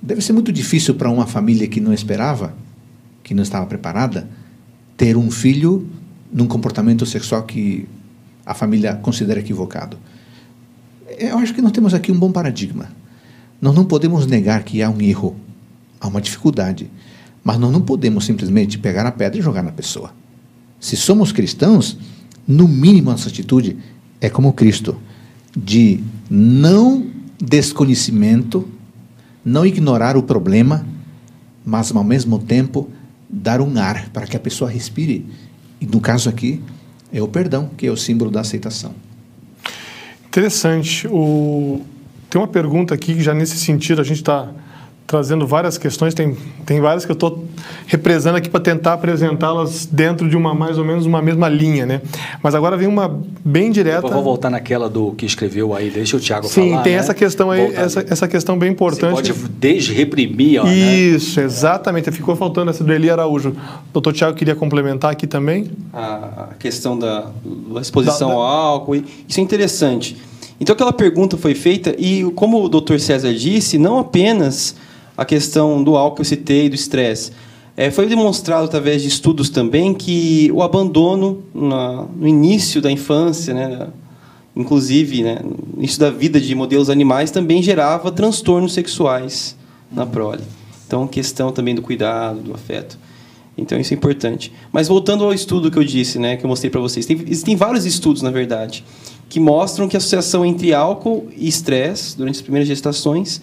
Speaker 2: deve ser muito difícil para uma família que não esperava que não estava preparada, ter um filho num comportamento sexual que a família considera equivocado. Eu acho que nós temos aqui um bom paradigma. Nós não podemos negar que há um erro, há uma dificuldade, mas nós não podemos simplesmente pegar a pedra e jogar na pessoa. Se somos cristãos, no mínimo nossa atitude é como Cristo, de não desconhecimento, não ignorar o problema, mas ao mesmo tempo dar um ar para que a pessoa respire. E no caso aqui, é o perdão, que é o símbolo da aceitação.
Speaker 1: Interessante. O... Tem uma pergunta aqui que já nesse sentido a gente está trazendo várias questões, tem, tem várias que eu estou represando aqui para tentar apresentá-las dentro de uma mais ou menos uma mesma linha, né? Mas agora vem uma bem direta.
Speaker 3: Eu vou voltar naquela do que escreveu aí, deixa o Tiago
Speaker 1: falar.
Speaker 3: Sim,
Speaker 1: tem
Speaker 3: né?
Speaker 1: essa questão aí, essa, essa questão bem importante.
Speaker 3: Você pode desreprimir, ó, né?
Speaker 1: Isso, né? exatamente. Ficou faltando essa do Eli Araújo. O doutor Tiago queria complementar aqui também.
Speaker 4: A questão da, da exposição da, da... ao álcool, isso é interessante. Então aquela pergunta foi feita e como o doutor César disse, não apenas a questão do álcool que eu citei, do estresse. É, foi demonstrado através de estudos também que o abandono na, no início da infância, né, inclusive né, no início da vida de modelos animais, também gerava transtornos sexuais na prole. Então, questão também do cuidado, do afeto. Então, isso é importante. Mas voltando ao estudo que eu disse, né, que eu mostrei para vocês, tem, existem vários estudos, na verdade, que mostram que a associação entre álcool e estresse durante as primeiras gestações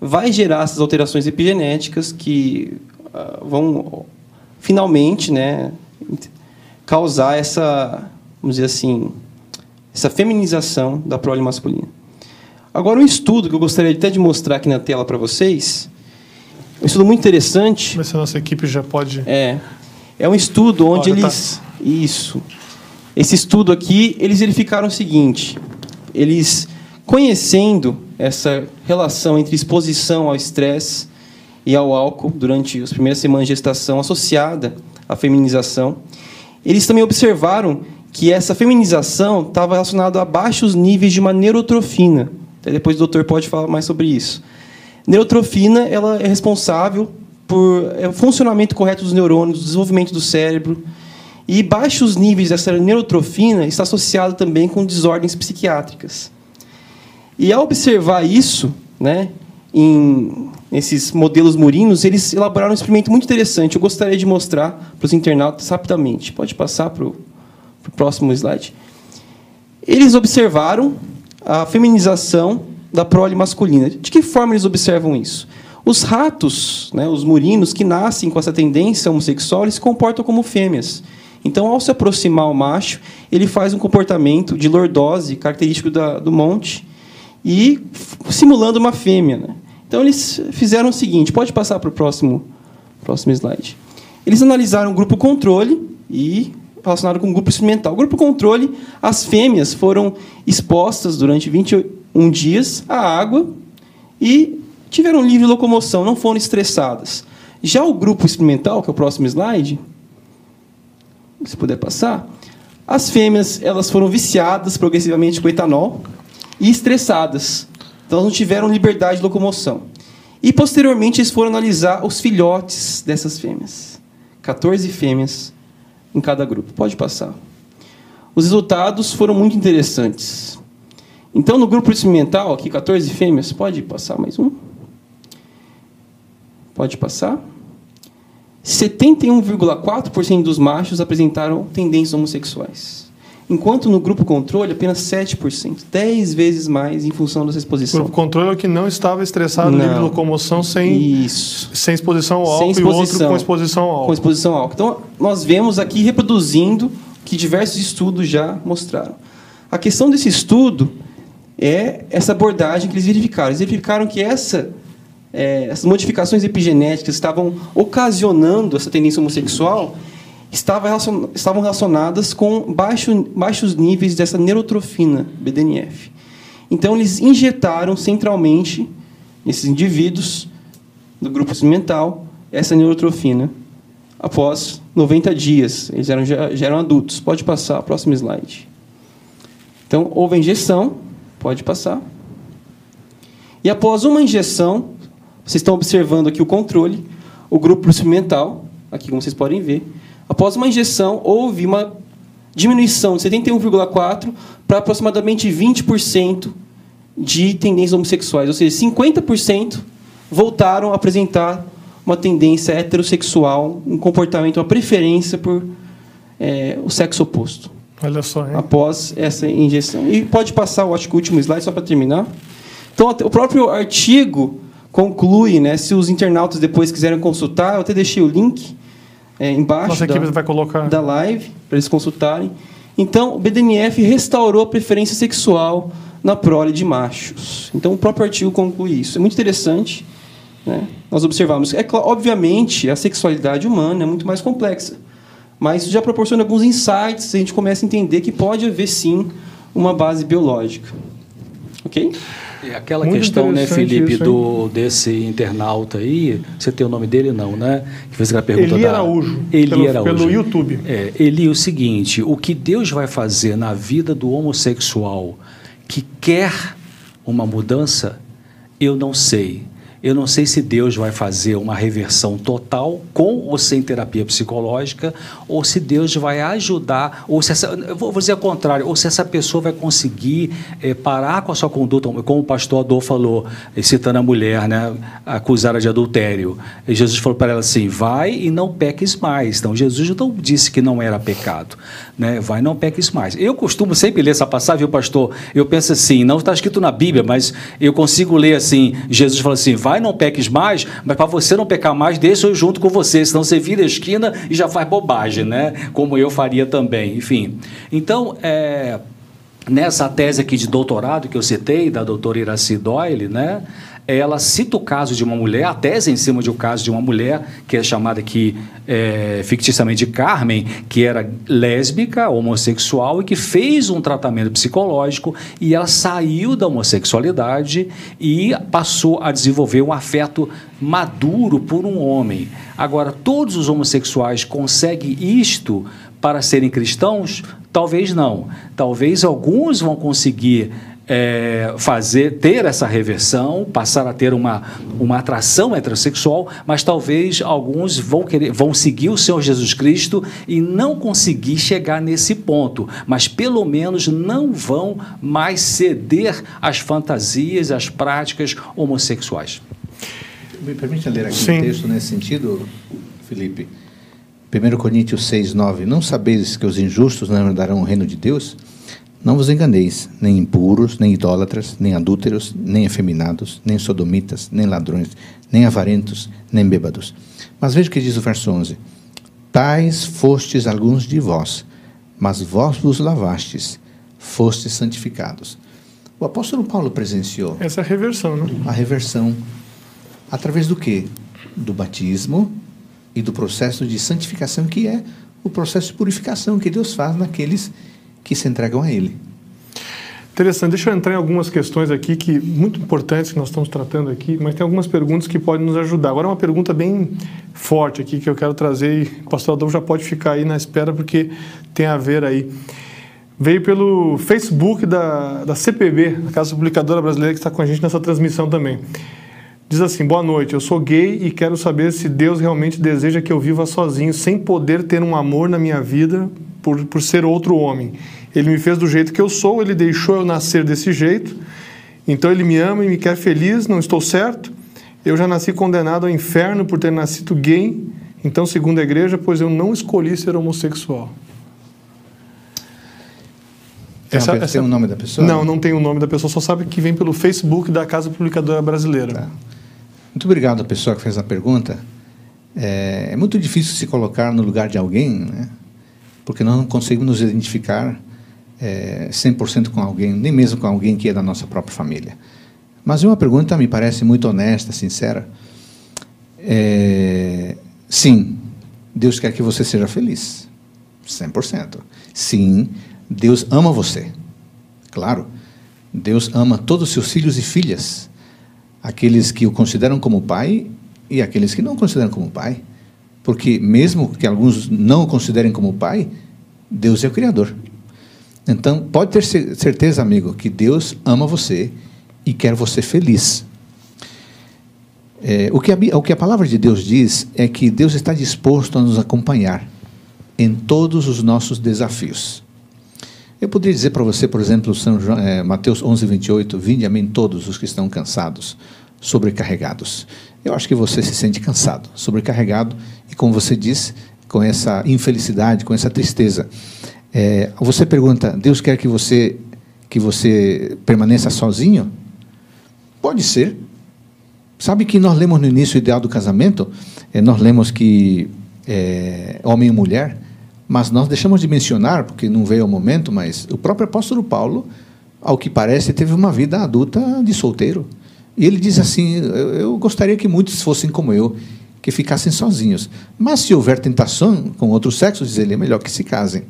Speaker 4: vai gerar essas alterações epigenéticas que uh, vão finalmente, né, causar essa, vamos dizer assim, essa feminização da prole masculina. Agora, um estudo que eu gostaria até de mostrar aqui na tela para vocês, um estudo muito interessante.
Speaker 1: Se a nossa equipe já pode.
Speaker 4: É, é um estudo onde eles, tá. isso, esse estudo aqui, eles verificaram o seguinte: eles conhecendo essa relação entre exposição ao estresse e ao álcool durante as primeiras semanas de gestação associada à feminização. Eles também observaram que essa feminização estava relacionada a baixos níveis de uma neurotrofina. Até depois o doutor pode falar mais sobre isso. Neurotrofina ela é responsável por é, o funcionamento correto dos neurônios, desenvolvimento do cérebro. E baixos níveis dessa neurotrofina está associado também com desordens psiquiátricas. E ao observar isso, né, em esses modelos murinos, eles elaboraram um experimento muito interessante. Eu gostaria de mostrar para os internautas rapidamente. Pode passar para o próximo slide. Eles observaram a feminização da prole masculina. De que forma eles observam isso? Os ratos, né, os murinos que nascem com essa tendência homossexual, eles se comportam como fêmeas. Então, ao se aproximar ao macho, ele faz um comportamento de lordose, característico da, do monte, e simulando uma fêmea. Né? Então, eles fizeram o seguinte: pode passar para o próximo, próximo slide. Eles analisaram o grupo controle e relacionado com o grupo experimental. O grupo controle, as fêmeas foram expostas durante 21 dias à água e tiveram livre locomoção, não foram estressadas. Já o grupo experimental, que é o próximo slide, se puder passar, as fêmeas elas foram viciadas progressivamente com etanol, e estressadas. Então, elas não tiveram liberdade de locomoção. E, posteriormente, eles foram analisar os filhotes dessas fêmeas. 14 fêmeas em cada grupo. Pode passar. Os resultados foram muito interessantes. Então, no grupo experimental, aqui 14 fêmeas, pode passar mais um? Pode passar. 71,4% dos machos apresentaram tendências homossexuais enquanto no grupo controle apenas 7%, 10 vezes mais em função dessa exposição. O
Speaker 1: grupo controle é o que não estava estressado, livre de locomoção, sem,
Speaker 4: Isso.
Speaker 1: sem exposição ao álcool, exposição, e o outro com exposição ao álcool.
Speaker 4: Com exposição ao álcool. Então, nós vemos aqui reproduzindo o que diversos estudos já mostraram. A questão desse estudo é essa abordagem que eles verificaram. Eles verificaram que essa, é, essas modificações epigenéticas estavam ocasionando essa tendência homossexual estavam relacionadas com baixo, baixos níveis dessa neurotrofina, BDNF. Então, eles injetaram centralmente, nesses indivíduos do grupo experimental, essa neurotrofina após 90 dias. Eles eram, já, já eram adultos. Pode passar, próximo slide. Então, houve a injeção, pode passar. E após uma injeção, vocês estão observando aqui o controle, o grupo experimental, aqui como vocês podem ver, Após uma injeção, houve uma diminuição de 71,4% para aproximadamente 20% de tendências homossexuais, ou seja, 50% voltaram a apresentar uma tendência heterossexual, um comportamento, uma preferência por é, o sexo oposto.
Speaker 1: Olha só, hein?
Speaker 4: Após essa injeção. E pode passar, eu acho que o último slide, só para terminar. Então, o próprio artigo conclui, né, se os internautas depois quiserem consultar, eu até deixei o link, é, embaixo da,
Speaker 1: equipe vai colocar.
Speaker 4: da live, para eles consultarem. Então, o BDNF restaurou a preferência sexual na prole de machos. Então, o próprio artigo conclui isso. É muito interessante. Né? Nós observamos. É, obviamente, a sexualidade humana é muito mais complexa. Mas isso já proporciona alguns insights, a gente começa a entender que pode haver, sim, uma base biológica. Ok?
Speaker 3: E aquela
Speaker 1: Muito
Speaker 3: questão, né, Felipe,
Speaker 1: isso,
Speaker 3: do, desse internauta aí, você tem o nome dele não, né? Que fez aquela pergunta
Speaker 1: Eli
Speaker 3: da...
Speaker 1: Araújo,
Speaker 3: Eli
Speaker 1: pelo-
Speaker 3: Araújo.
Speaker 1: pelo YouTube.
Speaker 3: É, Eli, o seguinte, o que Deus vai fazer na vida do homossexual que quer uma mudança, eu não sei. Eu não sei se Deus vai fazer uma reversão total com ou sem terapia psicológica, ou se Deus vai ajudar, ou se essa, eu vou dizer o contrário, ou se essa pessoa vai conseguir eh, parar com a sua conduta, como o pastor Adolfo falou, eh, citando a mulher, né, acusada de adultério. E Jesus falou para ela assim: vai e não peques mais. Então Jesus não disse que não era pecado, né? Vai não peques mais. Eu costumo sempre ler essa passagem, viu, pastor? Eu penso assim, não está escrito na Bíblia, mas eu consigo ler assim: Jesus fala assim, vai não peques mais, mas para você não pecar mais, deixa eu junto com você, senão você vira a esquina e já faz bobagem, né? Como eu faria também. Enfim. Então, é. Nessa tese aqui de doutorado que eu citei, da doutora Iraci Doyle, né, ela cita o caso de uma mulher, a tese em cima de um caso de uma mulher, que é chamada aqui é, ficticiamente de Carmen, que era lésbica, homossexual e que fez um tratamento psicológico e ela saiu da homossexualidade e passou a desenvolver um afeto maduro por um homem. Agora, todos os homossexuais conseguem isto para serem cristãos? Talvez não. Talvez alguns vão conseguir é, fazer, ter essa reversão, passar a ter uma, uma atração heterossexual, mas talvez alguns vão querer, vão seguir o Senhor Jesus Cristo e não conseguir chegar nesse ponto, mas pelo menos não vão mais ceder às fantasias, às práticas homossexuais.
Speaker 2: Me permite ler aqui
Speaker 1: Sim.
Speaker 2: um texto nesse sentido, Felipe? 1 Coríntios 6, 9. Não sabeis que os injustos não herdarão o reino de Deus? Não vos enganeis, nem impuros, nem idólatras, nem adúlteros, nem efeminados, nem sodomitas, nem ladrões, nem avarentos, nem bêbados. Mas veja o que diz o verso 11. Tais fostes alguns de vós, mas vós vos lavastes, fostes santificados. O apóstolo Paulo presenciou
Speaker 1: Essa a reversão, né?
Speaker 2: a reversão através do quê? Do batismo e do processo de santificação que é o processo de purificação que Deus faz naqueles que se entregam a ele.
Speaker 1: Interessante. Deixa eu entrar em algumas questões aqui que muito importantes que nós estamos tratando aqui, mas tem algumas perguntas que podem nos ajudar. Agora uma pergunta bem forte aqui que eu quero trazer e o pastor Adolfo já pode ficar aí na espera porque tem a ver aí. Veio pelo Facebook da, da CPB, a Casa Publicadora Brasileira, que está com a gente nessa transmissão também. Diz assim: Boa noite, eu sou gay e quero saber se Deus realmente deseja que eu viva sozinho, sem poder ter um amor na minha vida por, por ser outro homem. Ele me fez do jeito que eu sou, ele deixou eu nascer desse jeito, então ele me ama e me quer feliz, não estou certo? Eu já nasci condenado ao inferno por ter nascido gay, então, segundo a igreja, pois eu não escolhi ser homossexual.
Speaker 2: Tem,
Speaker 1: Essa-
Speaker 2: pe-
Speaker 1: essa-
Speaker 2: tem o nome da pessoa?
Speaker 1: Não, não tem o nome da pessoa, só sabe que vem pelo Facebook da Casa Publicadora Brasileira.
Speaker 2: Tá. Muito obrigado à pessoa que fez a pergunta. É, é muito difícil se colocar no lugar de alguém, né? porque nós não conseguimos nos identificar é, 100% com alguém, nem mesmo com alguém que é da nossa própria família. Mas uma pergunta me parece muito honesta, sincera. É, sim, Deus quer que você seja feliz. 100%. Sim, Deus ama você. Claro, Deus ama todos os seus filhos e filhas aqueles que o consideram como pai e aqueles que não o consideram como pai. Porque, mesmo que alguns não o considerem como pai, Deus é o Criador. Então, pode ter cer- certeza, amigo, que Deus ama você e quer você feliz. É, o, que a, o que a palavra de Deus diz é que Deus está disposto a nos acompanhar em todos os nossos desafios. Eu poderia dizer para você, por exemplo, São João, eh, Mateus 11, 28, Vinde a mim todos os que estão cansados, sobrecarregados. Eu acho que você se sente cansado, sobrecarregado, e como você disse, com essa infelicidade, com essa tristeza. Eh, você pergunta, Deus quer que você, que você permaneça sozinho? Pode ser. Sabe que nós lemos no início o ideal do casamento? Eh, nós lemos que é, homem e mulher, mas nós deixamos de mencionar, porque não veio ao momento, mas o próprio apóstolo Paulo, ao que parece, teve uma vida adulta de solteiro. E ele diz assim: eu, eu gostaria que muitos fossem como eu, que ficassem sozinhos. Mas se houver tentação com outro sexo, diz ele, é melhor que se casem.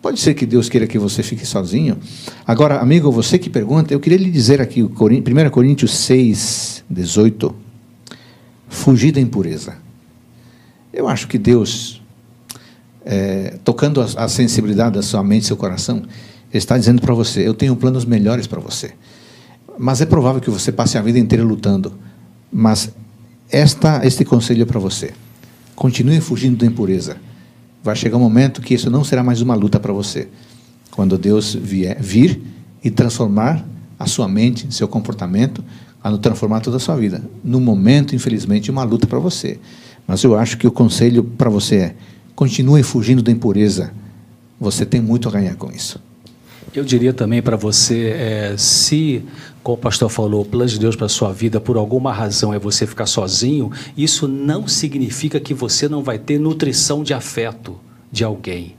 Speaker 2: Pode ser que Deus queira que você fique sozinho. Agora, amigo, você que pergunta, eu queria lhe dizer aqui, 1 Coríntios 6, 18. Fugir da impureza. Eu acho que Deus, é, tocando a, a, sensibilidade da sua mente seu coração, está dizendo para você: eu tenho planos melhores para você. Mas é provável que você passe a vida inteira lutando. Mas esta, este conselho é para você. Continue fugindo da impureza vai chegar um momento que isso não será mais uma luta para você. Quando Deus vier, vir e transformar a sua mente, seu comportamento, a transformar toda a sua vida. No momento, infelizmente, uma luta para você. Mas eu acho que o conselho para você é: continue fugindo da impureza. Você tem muito a ganhar com isso.
Speaker 3: Eu diria também para você, é, se, como o pastor falou, o plano de Deus para sua vida, por alguma razão, é você ficar sozinho, isso não significa que você não vai ter nutrição de afeto de alguém.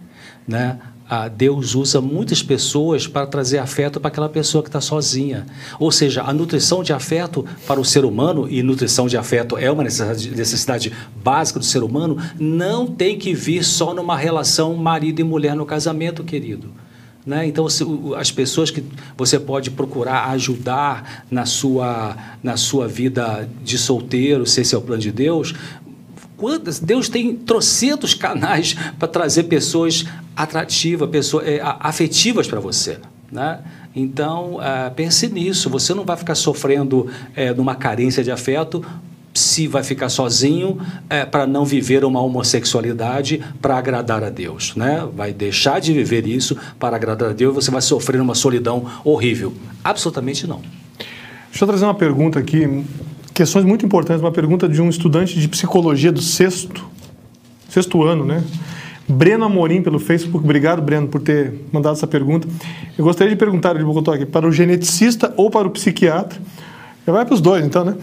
Speaker 3: Né? Ah, Deus usa muitas pessoas para trazer afeto para aquela pessoa que está sozinha. Ou seja, a nutrição de afeto para o ser humano, e nutrição de afeto é uma necessidade, básica do ser humano, não tem que vir só numa relação marido e mulher no casamento, querido. Né? Então, as pessoas que você pode procurar ajudar na sua, na sua vida de solteiro, se esse é o plano de Deus, quantas, Deus tem trocentos canais para trazer pessoas atrativas, pessoas, é, afetivas para você. Né? Então, uh, pense nisso. Você não vai ficar sofrendo é, numa carência de afeto se vai ficar sozinho é, para não viver uma homossexualidade para agradar a Deus, né? Vai deixar de viver isso para agradar a Deus e você vai sofrer uma solidão horrível. Absolutamente não.
Speaker 1: Deixa eu trazer uma pergunta aqui, questões muito importantes, uma pergunta de um estudante de psicologia do sexto, sexto ano, né? Breno Amorim pelo Facebook. Obrigado, Breno, por ter mandado essa pergunta. Eu gostaria de perguntar, botou aqui, para o geneticista ou para o psiquiatra Vai para os dois, então, né?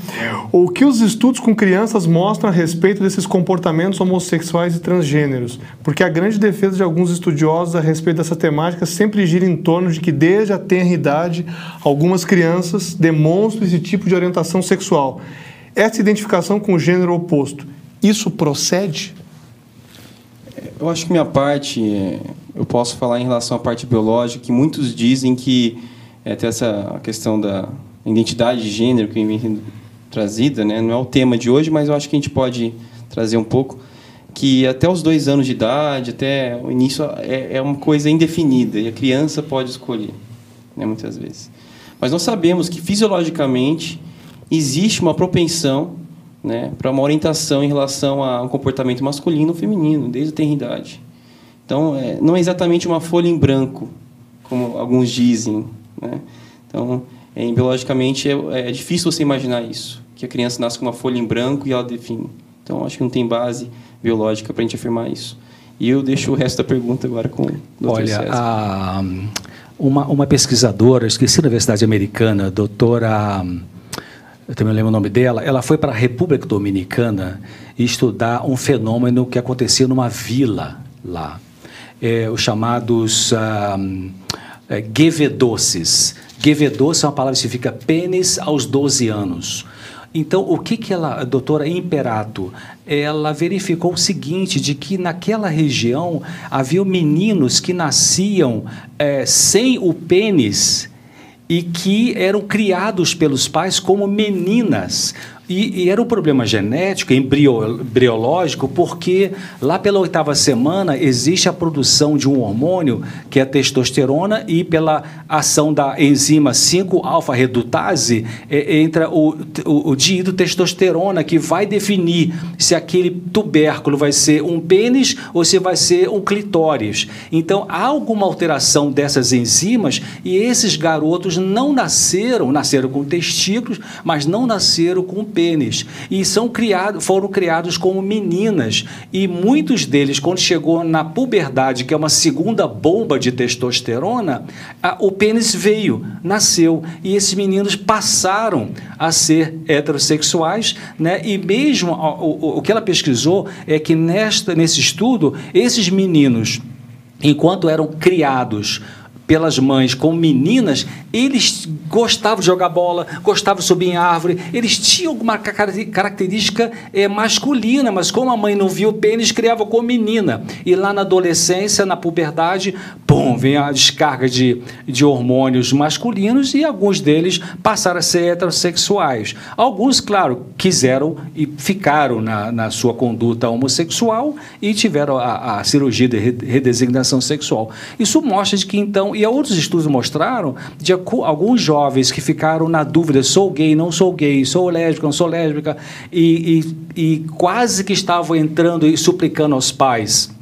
Speaker 1: O que os estudos com crianças mostram a respeito desses comportamentos homossexuais e transgêneros? Porque a grande defesa de alguns estudiosos a respeito dessa temática sempre gira em torno de que, desde a tenra idade, algumas crianças demonstram esse tipo de orientação sexual. Essa identificação com o gênero oposto, isso procede?
Speaker 4: Eu acho que minha parte, eu posso falar em relação à parte biológica, que muitos dizem que é, tem essa questão da identidade de gênero que vem sendo trazida, né? não é o tema de hoje, mas eu acho que a gente pode trazer um pouco que até os dois anos de idade, até o início, é, é uma coisa indefinida e a criança pode escolher, né, muitas vezes. Mas nós sabemos que fisiologicamente existe uma propensão né, para uma orientação em relação a um comportamento masculino ou feminino, desde a tenridade. Então, é, não é exatamente uma folha em branco, como alguns dizem. Né? Então, é, biologicamente é, é, difícil você imaginar isso, que a criança nasce com uma folha em branco e ela define. Então, acho que não tem base biológica para a gente afirmar isso. E eu deixo o resto da pergunta agora com o Dr.
Speaker 3: Olha, a, uma, uma pesquisadora, esqueci da Universidade Americana, doutora, eu também lembro o nome dela, ela foi para a República Dominicana estudar um fenômeno que acontecia numa vila lá, é, os chamados ah, é, guevedoces. Guevedoce é uma palavra que significa pênis aos 12 anos. Então, o que, que ela, a doutora Imperato, ela verificou o seguinte, de que naquela região havia meninos que nasciam é, sem o pênis e que eram criados pelos pais como meninas. E, e, era um problema genético, embriológico, porque lá pela oitava semana existe a produção de um hormônio, que é a testosterona, e pela ação da enzima 5-alfa-redutase, é, entra o, o, o testosterona, que vai definir se aquele tubérculo vai ser um pênis ou se vai ser um clitóris. Então, há alguma alteração dessas enzimas e esses garotos não nasceram, nasceram com testículos, mas não nasceram com pênis pênis. E são criados, foram criados como meninas. E muitos deles quando chegou na puberdade, que é uma segunda bomba de testosterona, a, o pênis veio, nasceu. E esses meninos passaram a ser heterossexuais, né? E mesmo o, o, o que ela pesquisou é que nesta nesse estudo esses meninos enquanto eram criados pelas mães como meninas, eles gostavam de jogar bola, gostavam de subir em árvore, eles tinham alguma característica é, masculina, mas como a mãe não viu o pênis, criava como menina. E lá na adolescência, na puberdade, pum, vem a descarga de, de hormônios masculinos e alguns deles passaram a ser heterossexuais. Alguns, claro, quiseram e ficaram na, na sua conduta homossexual e tiveram a, a cirurgia de redesignação sexual. Isso mostra de que, então, e outros estudos mostraram de alguns jovens que ficaram na dúvida: sou gay, não sou gay, sou lésbica, não sou lésbica, e, e, e quase que estavam entrando e suplicando aos pais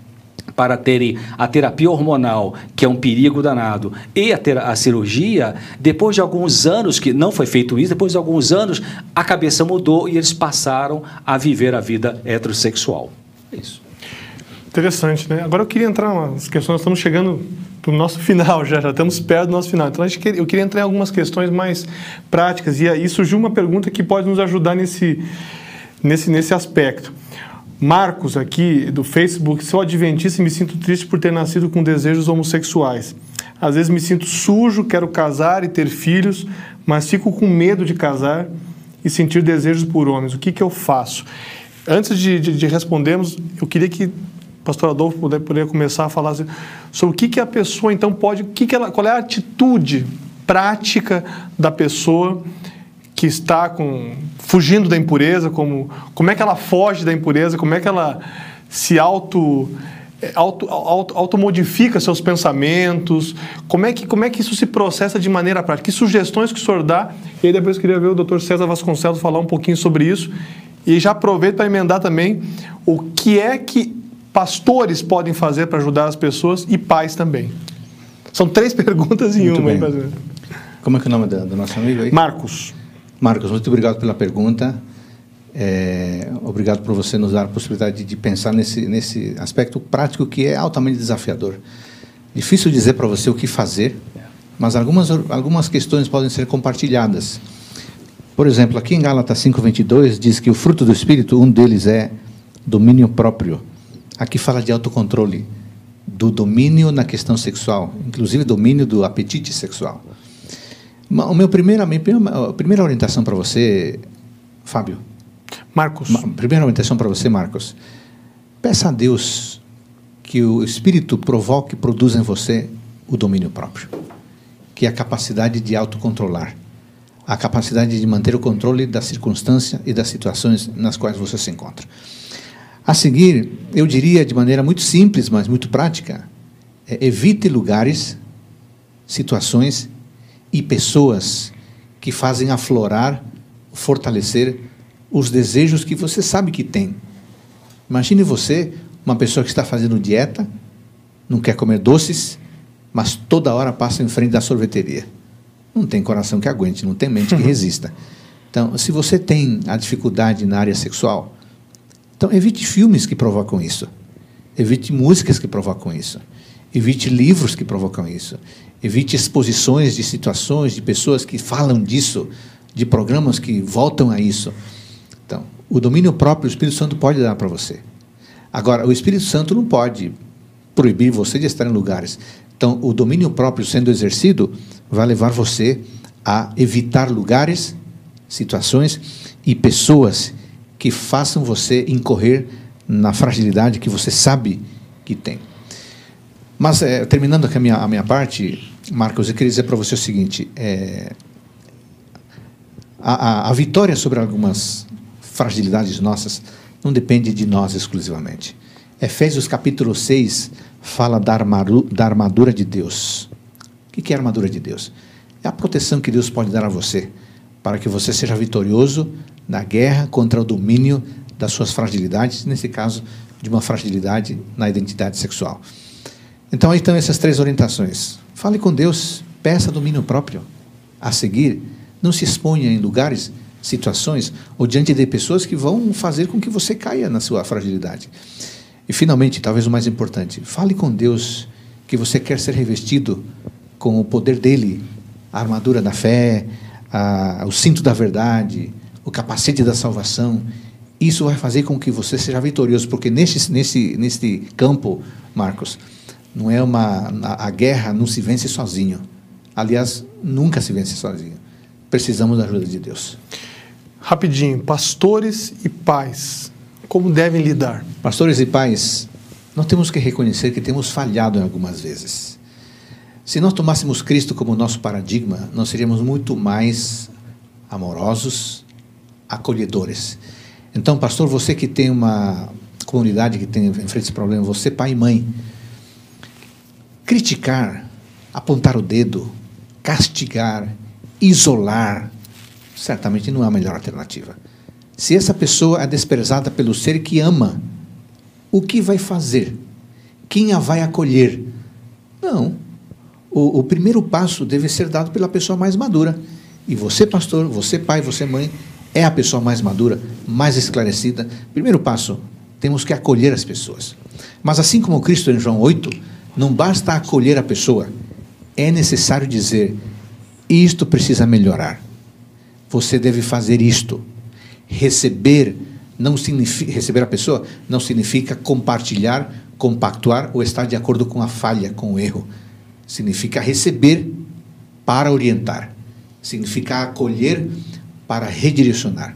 Speaker 3: para terem a terapia hormonal, que é um perigo danado, e a, a cirurgia, depois de alguns anos, que não foi feito isso, depois de alguns anos, a cabeça mudou e eles passaram a viver a vida heterossexual. É isso.
Speaker 1: Interessante, né? Agora eu queria entrar umas questões, nós estamos chegando para o nosso <laughs> final já, já estamos perto do nosso final. Então eu queria entrar em algumas questões mais práticas e aí surgiu uma pergunta que pode nos ajudar nesse, nesse, nesse aspecto. Marcos aqui do Facebook, sou adventista e me sinto triste por ter nascido com desejos homossexuais. Às vezes me sinto sujo, quero casar e ter filhos, mas fico com medo de casar e sentir desejos por homens. O que, que eu faço? Antes de, de, de respondermos, eu queria que pastor Adolfo poder, poder começar a falar sobre o que, que a pessoa então pode, o que que ela, qual é a atitude prática da pessoa que está com, fugindo da impureza, como, como é que ela foge da impureza, como é que ela se auto auto, auto, automodifica seus pensamentos, como é, que, como é que isso se processa de maneira prática? Que sugestões que o senhor dá? E aí depois eu queria ver o doutor César Vasconcelos falar um pouquinho sobre isso. E já aproveito para emendar também o que é que pastores podem fazer para ajudar as pessoas e pais também? São três <laughs> perguntas em muito uma. Aí,
Speaker 2: Como é que é o nome do, do nosso amigo aí?
Speaker 1: Marcos.
Speaker 2: Marcos, muito obrigado pela pergunta. É, obrigado por você nos dar a possibilidade de pensar nesse, nesse aspecto prático que é altamente desafiador. Difícil dizer para você o que fazer, mas algumas, algumas questões podem ser compartilhadas. Por exemplo, aqui em Gálatas 5:22 diz que o fruto do Espírito, um deles é domínio próprio. Aqui fala de autocontrole, do domínio na questão sexual, inclusive domínio do apetite sexual. O meu primeira, minha primeira, primeira orientação para você, Fábio.
Speaker 1: Marcos.
Speaker 2: Primeira orientação para você, Marcos. Peça a Deus que o Espírito provoque e produza em você o domínio próprio, que é a capacidade de autocontrolar, a capacidade de manter o controle da circunstância e das situações nas quais você se encontra. A seguir, eu diria de maneira muito simples, mas muito prática, é, evite lugares, situações e pessoas que fazem aflorar, fortalecer os desejos que você sabe que tem. Imagine você, uma pessoa que está fazendo dieta, não quer comer doces, mas toda hora passa em frente da sorveteria. Não tem coração que aguente, não tem mente que <laughs> resista. Então, se você tem a dificuldade na área sexual, então, evite filmes que provocam isso. Evite músicas que provocam isso. Evite livros que provocam isso. Evite exposições de situações, de pessoas que falam disso, de programas que voltam a isso. Então, o domínio próprio o Espírito Santo pode dar para você. Agora, o Espírito Santo não pode proibir você de estar em lugares. Então, o domínio próprio sendo exercido vai levar você a evitar lugares, situações e pessoas que façam você incorrer na fragilidade que você sabe que tem. Mas, é, terminando aqui a minha, a minha parte, Marcos, eu queria dizer para você o seguinte: é, a, a, a vitória sobre algumas fragilidades nossas não depende de nós exclusivamente. Efésios capítulo 6 fala da armadura, da armadura de Deus. O que é a armadura de Deus? É a proteção que Deus pode dar a você para que você seja vitorioso na guerra contra o domínio das suas fragilidades, nesse caso, de uma fragilidade na identidade sexual. Então, aí estão essas três orientações. Fale com Deus, peça domínio próprio. A seguir, não se exponha em lugares situações ou diante de pessoas que vão fazer com que você caia na sua fragilidade. E finalmente, talvez o mais importante, fale com Deus que você quer ser revestido com o poder dele, a armadura da fé, a, o cinto da verdade, o capacete da salvação. Isso vai fazer com que você seja vitorioso, porque nesse, nesse, nesse campo, Marcos, não é uma a, a guerra não se vence sozinho. Aliás, nunca se vence sozinho. Precisamos da ajuda de Deus.
Speaker 1: Rapidinho, pastores e pais, como devem lidar?
Speaker 2: Pastores e pais, nós temos que reconhecer que temos falhado em algumas vezes. Se nós tomássemos Cristo como nosso paradigma, nós seríamos muito mais amorosos, acolhedores. Então, pastor, você que tem uma comunidade que tem enfrenta esse problema, você pai e mãe, criticar, apontar o dedo, castigar, isolar, certamente não é a melhor alternativa. Se essa pessoa é desprezada pelo ser que ama, o que vai fazer? Quem a vai acolher? Não. O, o primeiro passo deve ser dado pela pessoa mais madura. E você, pastor, você, pai, você, mãe, é a pessoa mais madura, mais esclarecida. Primeiro passo, temos que acolher as pessoas. Mas assim como Cristo em João 8, não basta acolher a pessoa, é necessário dizer: isto precisa melhorar. Você deve fazer isto. Receber não significa receber a pessoa não significa compartilhar, compactuar ou estar de acordo com a falha, com o erro. Significa receber para orientar. Significa acolher para redirecionar.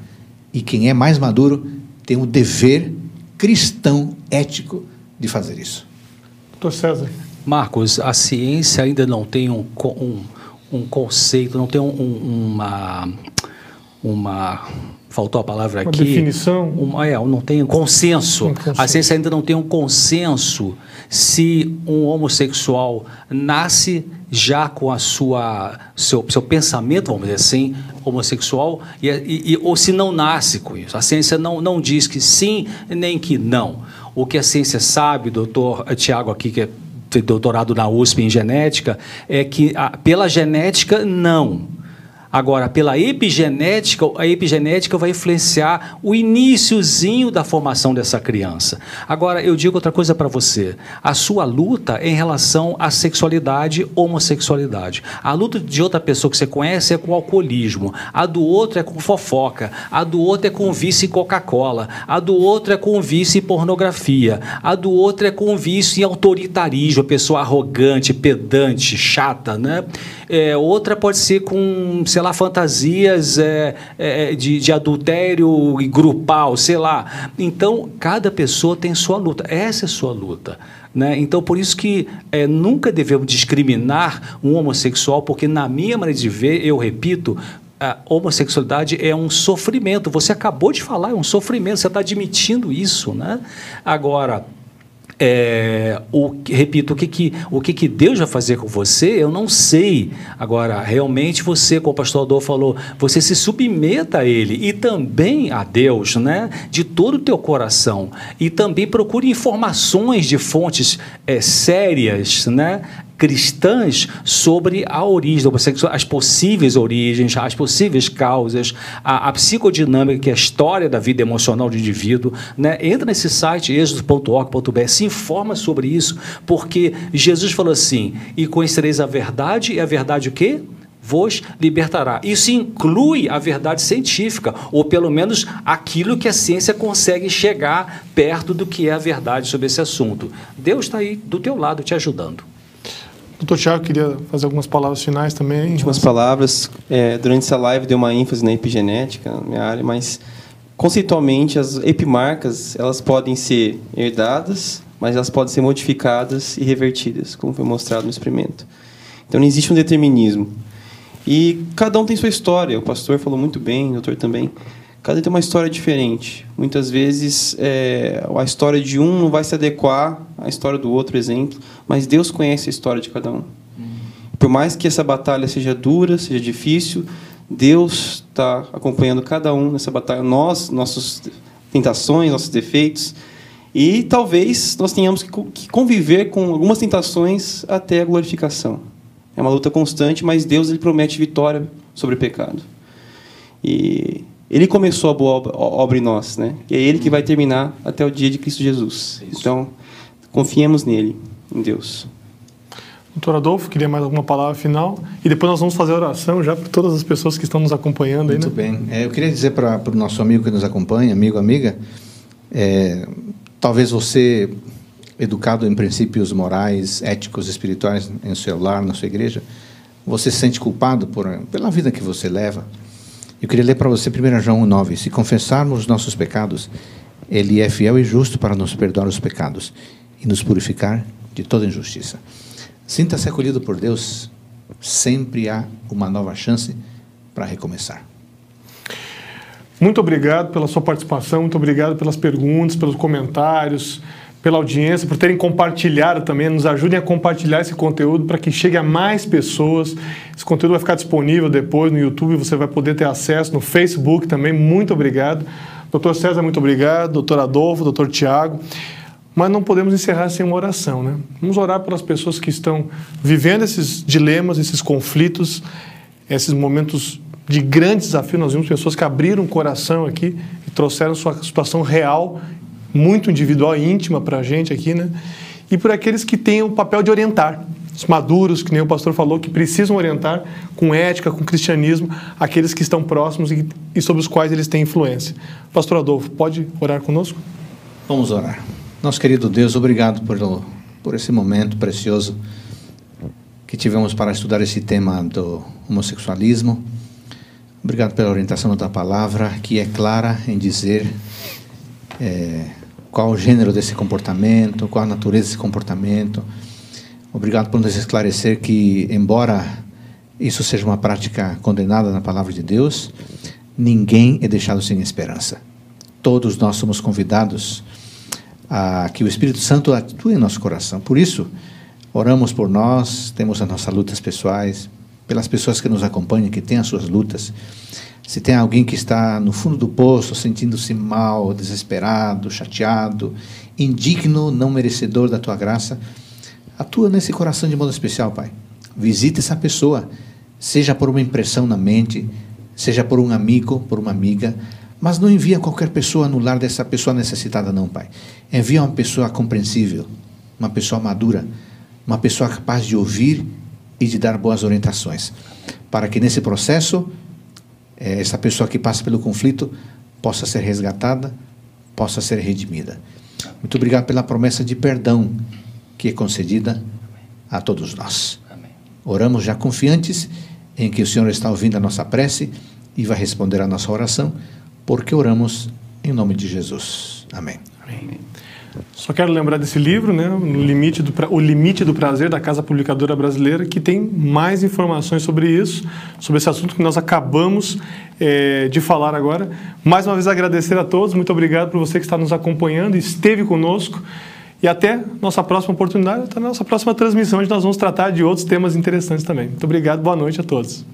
Speaker 2: E quem é mais maduro tem o dever cristão ético de fazer isso.
Speaker 1: Doutor César.
Speaker 3: Marcos, a ciência ainda não tem um, um, um conceito, não tem um, uma, uma faltou a palavra
Speaker 1: uma
Speaker 3: aqui.
Speaker 1: Definição.
Speaker 3: Uma, é, não tem um consenso. um consenso. A ciência ainda não tem um consenso se um homossexual nasce já com a sua seu, seu pensamento, vamos dizer assim, homossexual, e, e, ou se não nasce com isso. A ciência não, não diz que sim nem que não. O que a ciência sabe, doutor Tiago aqui, que é doutorado na USP em genética, é que a, pela genética, não Agora, pela epigenética, a epigenética vai influenciar o iníciozinho da formação dessa criança. Agora, eu digo outra coisa para você. A sua luta é em relação à sexualidade, homossexualidade. A luta de outra pessoa que você conhece é com o alcoolismo. A do outro é com fofoca. A do outro é com vício em Coca-Cola. A do outro é com vício em pornografia. A do outro é com vício em autoritarismo, pessoa arrogante, pedante, chata, né? É, outra pode ser com, sei lá, fantasias é, é, de, de adultério e grupal, sei lá. Então, cada pessoa tem sua luta. Essa é sua luta. Né? Então, por isso que é, nunca devemos discriminar um homossexual, porque, na minha maneira de ver, eu repito, a homossexualidade é um sofrimento. Você acabou de falar, é um sofrimento, você está admitindo isso. Né? Agora é, o, repito, o, que, que, o que, que Deus vai fazer com você, eu não sei. Agora, realmente você, como o pastor Adolfo falou, você se submeta a Ele e também a Deus, né? de todo o teu coração. E também procure informações de fontes é, sérias, né? Cristãs sobre a origem as possíveis origens, as possíveis causas, a, a, psicodinâmica, que é a história da vida emocional do indivíduo. Né? Entra nesse site, êxodo.org.br, se informa sobre isso, porque Jesus falou assim: e conhecereis a verdade, e a verdade o quê? vos libertará. Isso inclui a verdade científica, ou pelo menos aquilo que a ciência consegue chegar perto do que é a verdade sobre esse assunto. Deus está aí do teu lado te ajudando.
Speaker 1: Doutor Tiago, queria fazer algumas palavras finais também.
Speaker 4: Últimas palavras. É, durante essa live deu uma ênfase na epigenética, na minha área, mas conceitualmente as epimarcas elas podem ser herdadas, mas elas podem ser modificadas e revertidas, como foi mostrado no experimento. Então não existe um determinismo. E cada um tem sua história. O pastor falou muito bem, o doutor também. Cada um tem uma história diferente. Muitas vezes é, a história de um não vai se adequar à história do outro, exemplo, mas Deus conhece a história de cada um. Por mais que essa batalha seja dura, seja difícil, Deus está acompanhando cada um nessa batalha. Nós, nossas tentações, nossos defeitos. E talvez nós tenhamos que conviver com algumas tentações até a glorificação. É uma luta constante, mas Deus ele promete vitória sobre o pecado. E Ele começou a boa obra em nós, né? E é Ele que vai terminar até o dia de Cristo Jesus. Isso. Então, confiemos nele, em Deus.
Speaker 1: Doutor Adolfo, queria mais alguma palavra final? E depois nós vamos fazer a oração já para todas as pessoas que estão nos acompanhando aí,
Speaker 2: Muito né? bem. É, eu queria dizer para o nosso amigo que nos acompanha, amigo, amiga, é, talvez você, educado em princípios morais, éticos, espirituais, em seu lar, na sua igreja, você se sente culpado por, pela vida que você leva. Eu queria ler para você 1 João 9. Se confessarmos os nossos pecados, Ele é fiel e justo para nos perdoar os pecados e nos purificar de toda injustiça. Sinta-se acolhido por Deus. Sempre há uma nova chance para recomeçar.
Speaker 1: Muito obrigado pela sua participação, muito obrigado pelas perguntas, pelos comentários, pela audiência, por terem compartilhado também. Nos ajudem a compartilhar esse conteúdo para que chegue a mais pessoas. Esse conteúdo vai ficar disponível depois no YouTube, você vai poder ter acesso no Facebook também. Muito obrigado. Doutor César, muito obrigado. Doutor Adolfo, doutor Tiago. Mas não podemos encerrar sem uma oração, né? Vamos orar pelas pessoas que estão vivendo esses dilemas, esses conflitos, esses momentos de grande desafio. Nós vimos pessoas que abriram o coração aqui e trouxeram sua situação real, muito individual e íntima para a gente aqui, né? E por aqueles que têm o papel de orientar, os maduros, que nem o pastor falou, que precisam orientar com ética, com cristianismo, aqueles que estão próximos e, e sobre os quais eles têm influência. Pastor Adolfo, pode orar conosco?
Speaker 2: Vamos orar. Nosso querido Deus, obrigado por, por esse momento precioso que tivemos para estudar esse tema do homossexualismo. Obrigado pela orientação da palavra, que é clara em dizer é, qual o gênero desse comportamento, qual a natureza desse comportamento. Obrigado por nos esclarecer que, embora isso seja uma prática condenada na palavra de Deus, ninguém é deixado sem esperança. Todos nós somos convidados a que o Espírito Santo atue em nosso coração. Por isso, oramos por nós, temos as nossas lutas pessoais, pelas pessoas que nos acompanham, que têm as suas lutas. Se tem alguém que está no fundo do poço, sentindo-se mal, desesperado, chateado, indigno, não merecedor da tua graça, atua nesse coração de modo especial, Pai. Visite essa pessoa, seja por uma impressão na mente, seja por um amigo, por uma amiga, mas não envia qualquer pessoa no lar dessa pessoa necessitada, não, Pai. Envia uma pessoa compreensível, uma pessoa madura, uma pessoa capaz de ouvir e de dar boas orientações, para que nesse processo, eh, essa pessoa que passa pelo conflito possa ser resgatada, possa ser redimida. Muito obrigado pela promessa de perdão que é concedida a todos nós. Oramos já confiantes em que o Senhor está ouvindo a nossa prece e vai responder a nossa oração porque oramos em nome de Jesus. Amém. Amém.
Speaker 1: Só quero lembrar desse livro, né, o limite, do, o limite do Prazer, da Casa Publicadora Brasileira, que tem mais informações sobre isso, sobre esse assunto que nós acabamos é, de falar agora. Mais uma vez agradecer a todos, muito obrigado por você que está nos acompanhando, esteve conosco. E até nossa próxima oportunidade, até nossa próxima transmissão, onde nós vamos tratar de outros temas interessantes também. Muito obrigado, boa noite a todos.